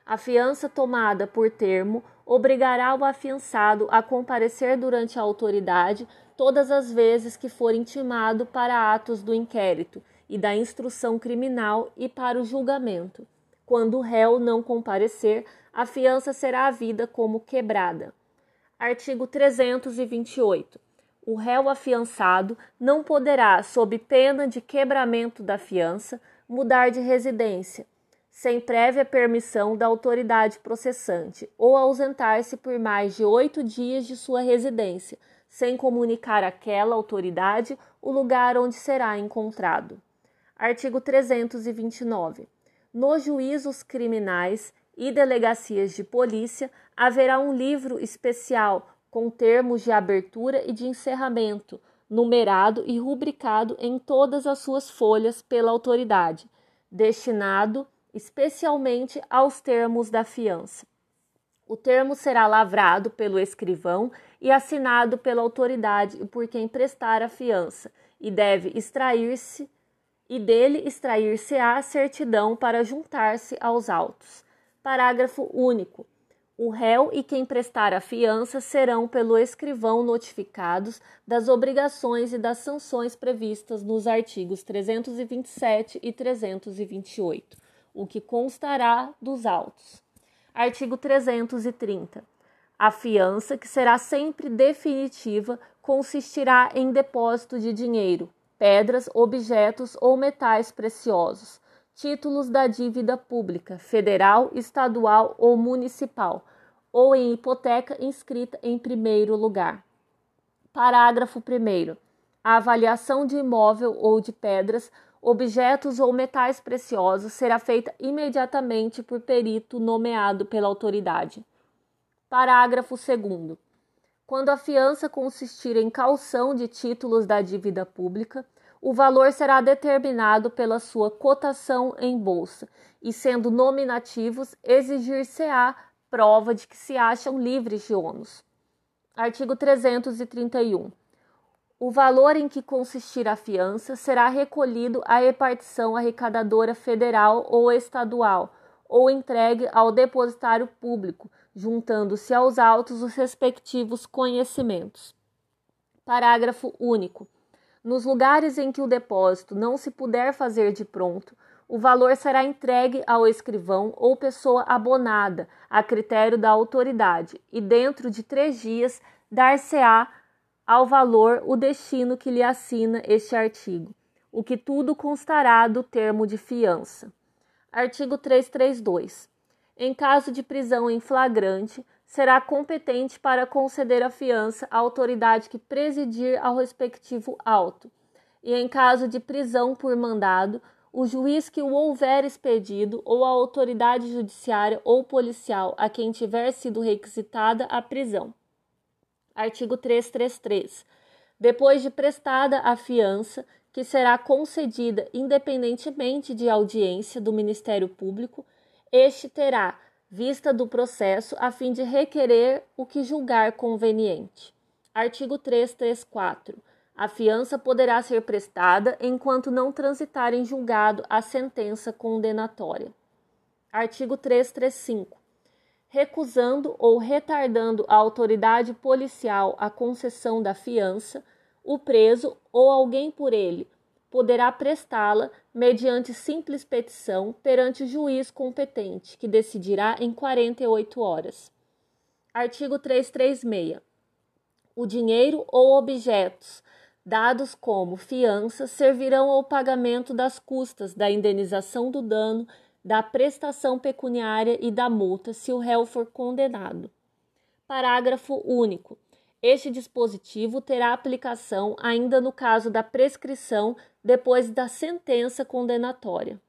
A fiança tomada por termo obrigará o afiançado a comparecer durante a autoridade todas as vezes que for intimado para atos do inquérito e da instrução criminal e para o julgamento. Quando o réu não comparecer, a fiança será havida como quebrada. Artigo 328. O réu afiançado não poderá, sob pena de quebramento da fiança, mudar de residência, sem prévia permissão da autoridade processante, ou ausentar-se por mais de oito dias de sua residência, sem comunicar àquela autoridade o lugar onde será encontrado. Artigo 329. Nos juízos criminais e delegacias de polícia haverá um livro especial com termos de abertura e de encerramento, numerado e rubricado em todas as suas folhas pela autoridade, destinado especialmente aos termos da fiança. O termo será lavrado pelo escrivão e assinado pela autoridade e por quem prestar a fiança, e deve extrair-se e dele extrair-se a certidão para juntar-se aos autos. Parágrafo único. O réu e quem prestar a fiança serão pelo escrivão notificados das obrigações e das sanções previstas nos artigos 327 e 328 o que constará dos autos. Artigo 330. A fiança, que será sempre definitiva, consistirá em depósito de dinheiro, pedras, objetos ou metais preciosos, títulos da dívida pública, federal, estadual ou municipal, ou em hipoteca inscrita em primeiro lugar. Parágrafo 1. A avaliação de imóvel ou de pedras objetos ou metais preciosos será feita imediatamente por perito nomeado pela autoridade. Parágrafo 2. Quando a fiança consistir em calção de títulos da dívida pública, o valor será determinado pela sua cotação em bolsa e, sendo nominativos, exigir-se-á prova de que se acham livres de ônus. Artigo 331. O valor em que consistir a fiança será recolhido à repartição arrecadadora federal ou estadual, ou entregue ao depositário público, juntando-se aos autos os respectivos conhecimentos. Parágrafo único. Nos lugares em que o depósito não se puder fazer de pronto, o valor será entregue ao escrivão ou pessoa abonada, a critério da autoridade, e dentro de três dias dar-se-á ao valor o destino que lhe assina este artigo, o que tudo constará do termo de fiança. Artigo 332. Em caso de prisão em flagrante, será competente para conceder a fiança a autoridade que presidir ao respectivo auto, e em caso de prisão por mandado, o juiz que o houver expedido ou a autoridade judiciária ou policial a quem tiver sido requisitada a prisão. Artigo 333. Depois de prestada a fiança, que será concedida independentemente de audiência do Ministério Público, este terá vista do processo a fim de requerer o que julgar conveniente. Artigo 334. A fiança poderá ser prestada enquanto não transitar em julgado a sentença condenatória. Artigo 335 recusando ou retardando a autoridade policial a concessão da fiança, o preso ou alguém por ele poderá prestá-la mediante simples petição perante o juiz competente, que decidirá em 48 horas. Artigo 336. O dinheiro ou objetos dados como fiança servirão ao pagamento das custas da indenização do dano da prestação pecuniária e da multa se o réu for condenado. Parágrafo único. Este dispositivo terá aplicação ainda no caso da prescrição depois da sentença condenatória.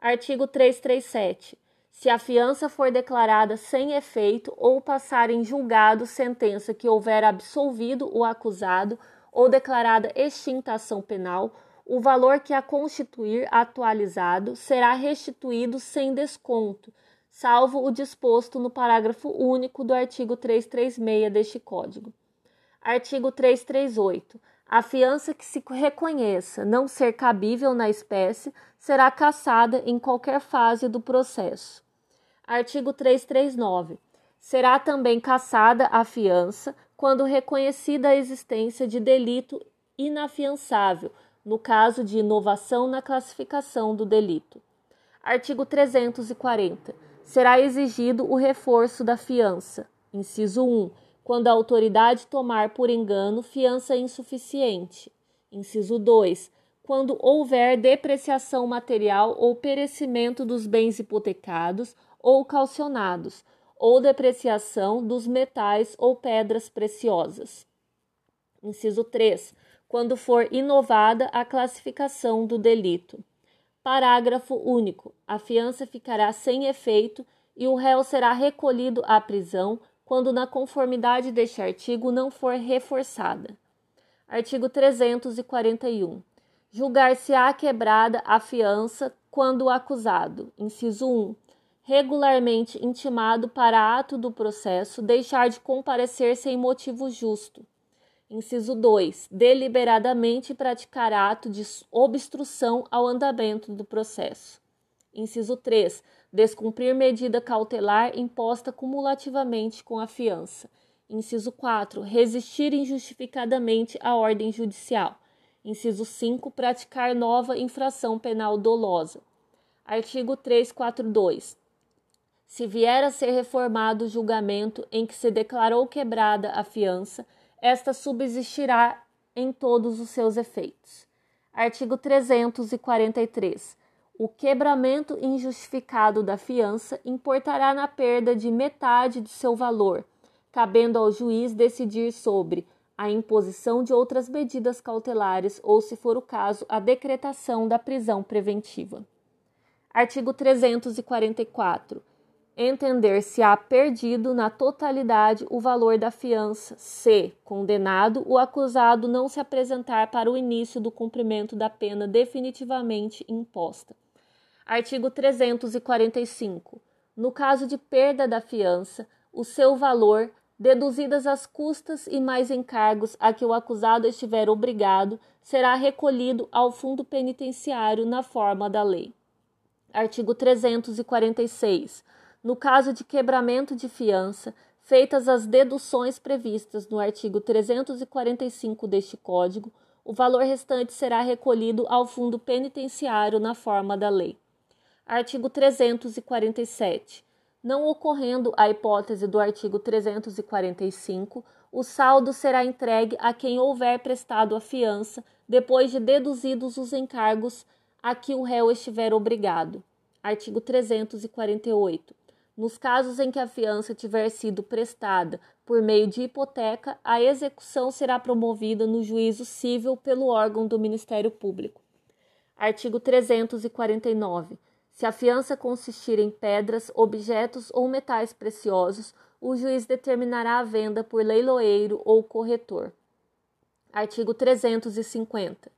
Artigo 337. se a fiança for declarada sem efeito ou passar em julgado sentença que houver absolvido o acusado ou declarada extinta ação penal, o valor que a constituir atualizado será restituído sem desconto, salvo o disposto no parágrafo único do artigo 336 deste Código. Artigo 338. A fiança que se reconheça não ser cabível na espécie será cassada em qualquer fase do processo. Artigo 339. Será também cassada a fiança quando reconhecida a existência de delito inafiançável no caso de inovação na classificação do delito. Artigo 340. Será exigido o reforço da fiança. Inciso 1. Quando a autoridade tomar por engano fiança insuficiente. Inciso 2. Quando houver depreciação material ou perecimento dos bens hipotecados ou calcionados, ou depreciação dos metais ou pedras preciosas. Inciso 3 quando for inovada a classificação do delito. Parágrafo único. A fiança ficará sem efeito e o réu será recolhido à prisão quando, na conformidade deste artigo, não for reforçada. Artigo 341. Julgar-se-á quebrada a fiança quando o acusado, inciso 1, regularmente intimado para ato do processo, deixar de comparecer sem motivo justo. Inciso 2. Deliberadamente praticar ato de obstrução ao andamento do processo. Inciso 3. Descumprir medida cautelar imposta cumulativamente com a fiança. Inciso 4. Resistir injustificadamente à ordem judicial. Inciso 5. Praticar nova infração penal dolosa. Artigo 342. Se vier a ser reformado o julgamento em que se declarou quebrada a fiança, esta subsistirá em todos os seus efeitos. Artigo 343. O quebramento injustificado da fiança importará na perda de metade de seu valor, cabendo ao juiz decidir sobre a imposição de outras medidas cautelares ou, se for o caso, a decretação da prisão preventiva. Artigo 344 entender-se-á perdido na totalidade o valor da fiança, se, condenado, o acusado não se apresentar para o início do cumprimento da pena definitivamente imposta. Artigo 345. No caso de perda da fiança, o seu valor, deduzidas as custas e mais encargos a que o acusado estiver obrigado, será recolhido ao fundo penitenciário na forma da lei. Artigo 346 no caso de quebramento de fiança, feitas as deduções previstas no artigo 345 deste Código, o valor restante será recolhido ao fundo penitenciário na forma da lei. Artigo 347. Não ocorrendo a hipótese do artigo 345, o saldo será entregue a quem houver prestado a fiança depois de deduzidos os encargos a que o réu estiver obrigado. Artigo 348. Nos casos em que a fiança tiver sido prestada por meio de hipoteca, a execução será promovida no juízo civil pelo órgão do Ministério Público. Artigo 349. Se a fiança consistir em pedras, objetos ou metais preciosos, o juiz determinará a venda por leiloeiro ou corretor. Artigo 350.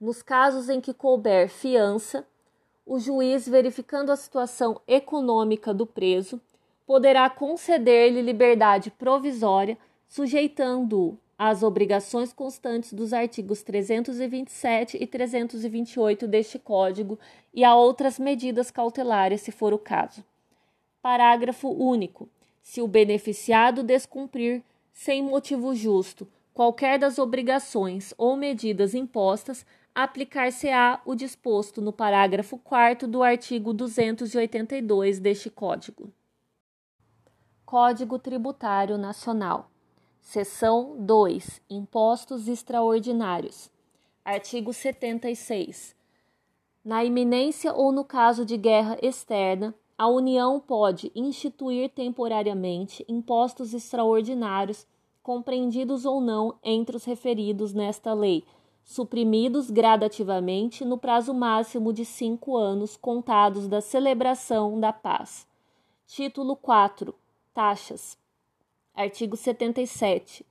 Nos casos em que couber fiança, o juiz, verificando a situação econômica do preso, poderá conceder-lhe liberdade provisória, sujeitando-o às obrigações constantes dos artigos 327 e 328 deste Código e a outras medidas cautelares, se for o caso. Parágrafo único. Se o beneficiado descumprir, sem motivo justo, qualquer das obrigações ou medidas impostas, aplicar-se-á o disposto no parágrafo 4 do artigo 282 deste Código. Código Tributário Nacional. Seção 2. Impostos extraordinários. Artigo 76. Na iminência ou no caso de guerra externa, a União pode instituir temporariamente impostos extraordinários, compreendidos ou não entre os referidos nesta lei suprimidos gradativamente no prazo máximo de cinco anos contados da celebração da paz. Título 4. Taxas. Artigo 77.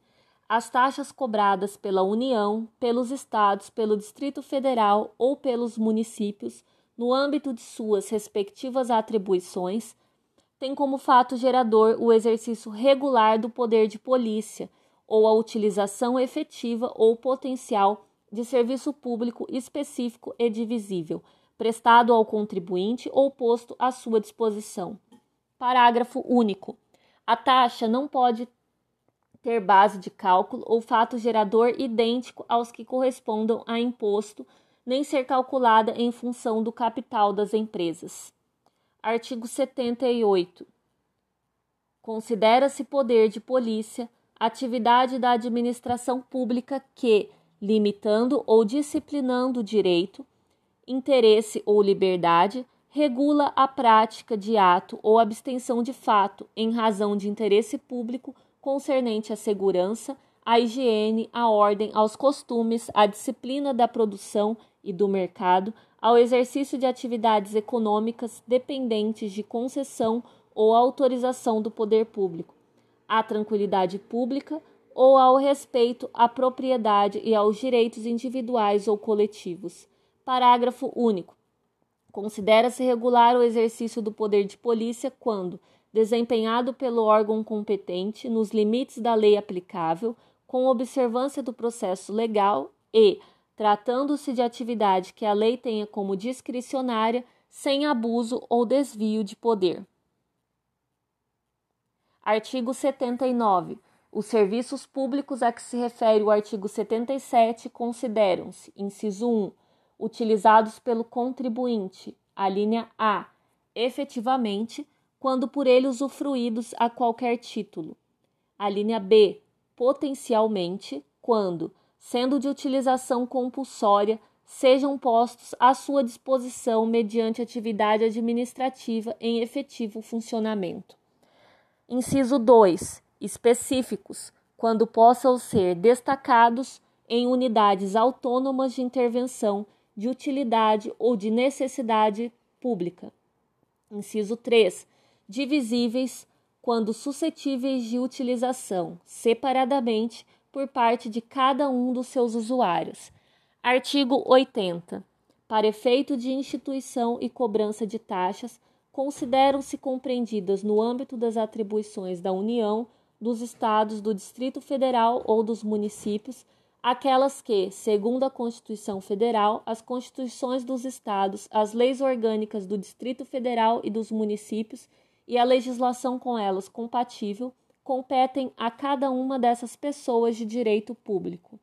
As taxas cobradas pela União, pelos Estados, pelo Distrito Federal ou pelos municípios, no âmbito de suas respectivas atribuições, têm como fato gerador o exercício regular do poder de polícia ou a utilização efetiva ou potencial de serviço público específico e divisível, prestado ao contribuinte ou posto à sua disposição. Parágrafo único. A taxa não pode ter base de cálculo ou fato gerador idêntico aos que correspondam a imposto, nem ser calculada em função do capital das empresas. Artigo 78. Considera-se poder de polícia atividade da administração pública que, limitando ou disciplinando o direito, interesse ou liberdade, regula a prática de ato ou abstenção de fato em razão de interesse público concernente à segurança, à higiene, à ordem, aos costumes, à disciplina da produção e do mercado, ao exercício de atividades econômicas dependentes de concessão ou autorização do poder público, à tranquilidade pública, ou ao respeito à propriedade e aos direitos individuais ou coletivos. Parágrafo único. Considera-se regular o exercício do poder de polícia quando, desempenhado pelo órgão competente nos limites da lei aplicável, com observância do processo legal e, tratando-se de atividade que a lei tenha como discricionária, sem abuso ou desvio de poder. Artigo 79. Os serviços públicos a que se refere o artigo 77 consideram-se, inciso 1, utilizados pelo contribuinte, a linha A, efetivamente, quando por ele usufruídos a qualquer título. A linha B, potencialmente, quando, sendo de utilização compulsória, sejam postos à sua disposição mediante atividade administrativa em efetivo funcionamento. Inciso 2 específicos, quando possam ser destacados em unidades autônomas de intervenção, de utilidade ou de necessidade pública. Inciso 3. Divisíveis quando suscetíveis de utilização, separadamente, por parte de cada um dos seus usuários. Artigo 80. Para efeito de instituição e cobrança de taxas, consideram-se compreendidas no âmbito das atribuições da União dos estados, do Distrito Federal ou dos municípios, aquelas que, segundo a Constituição Federal, as constituições dos estados, as leis orgânicas do Distrito Federal e dos municípios e a legislação com elas compatível, competem a cada uma dessas pessoas de direito público.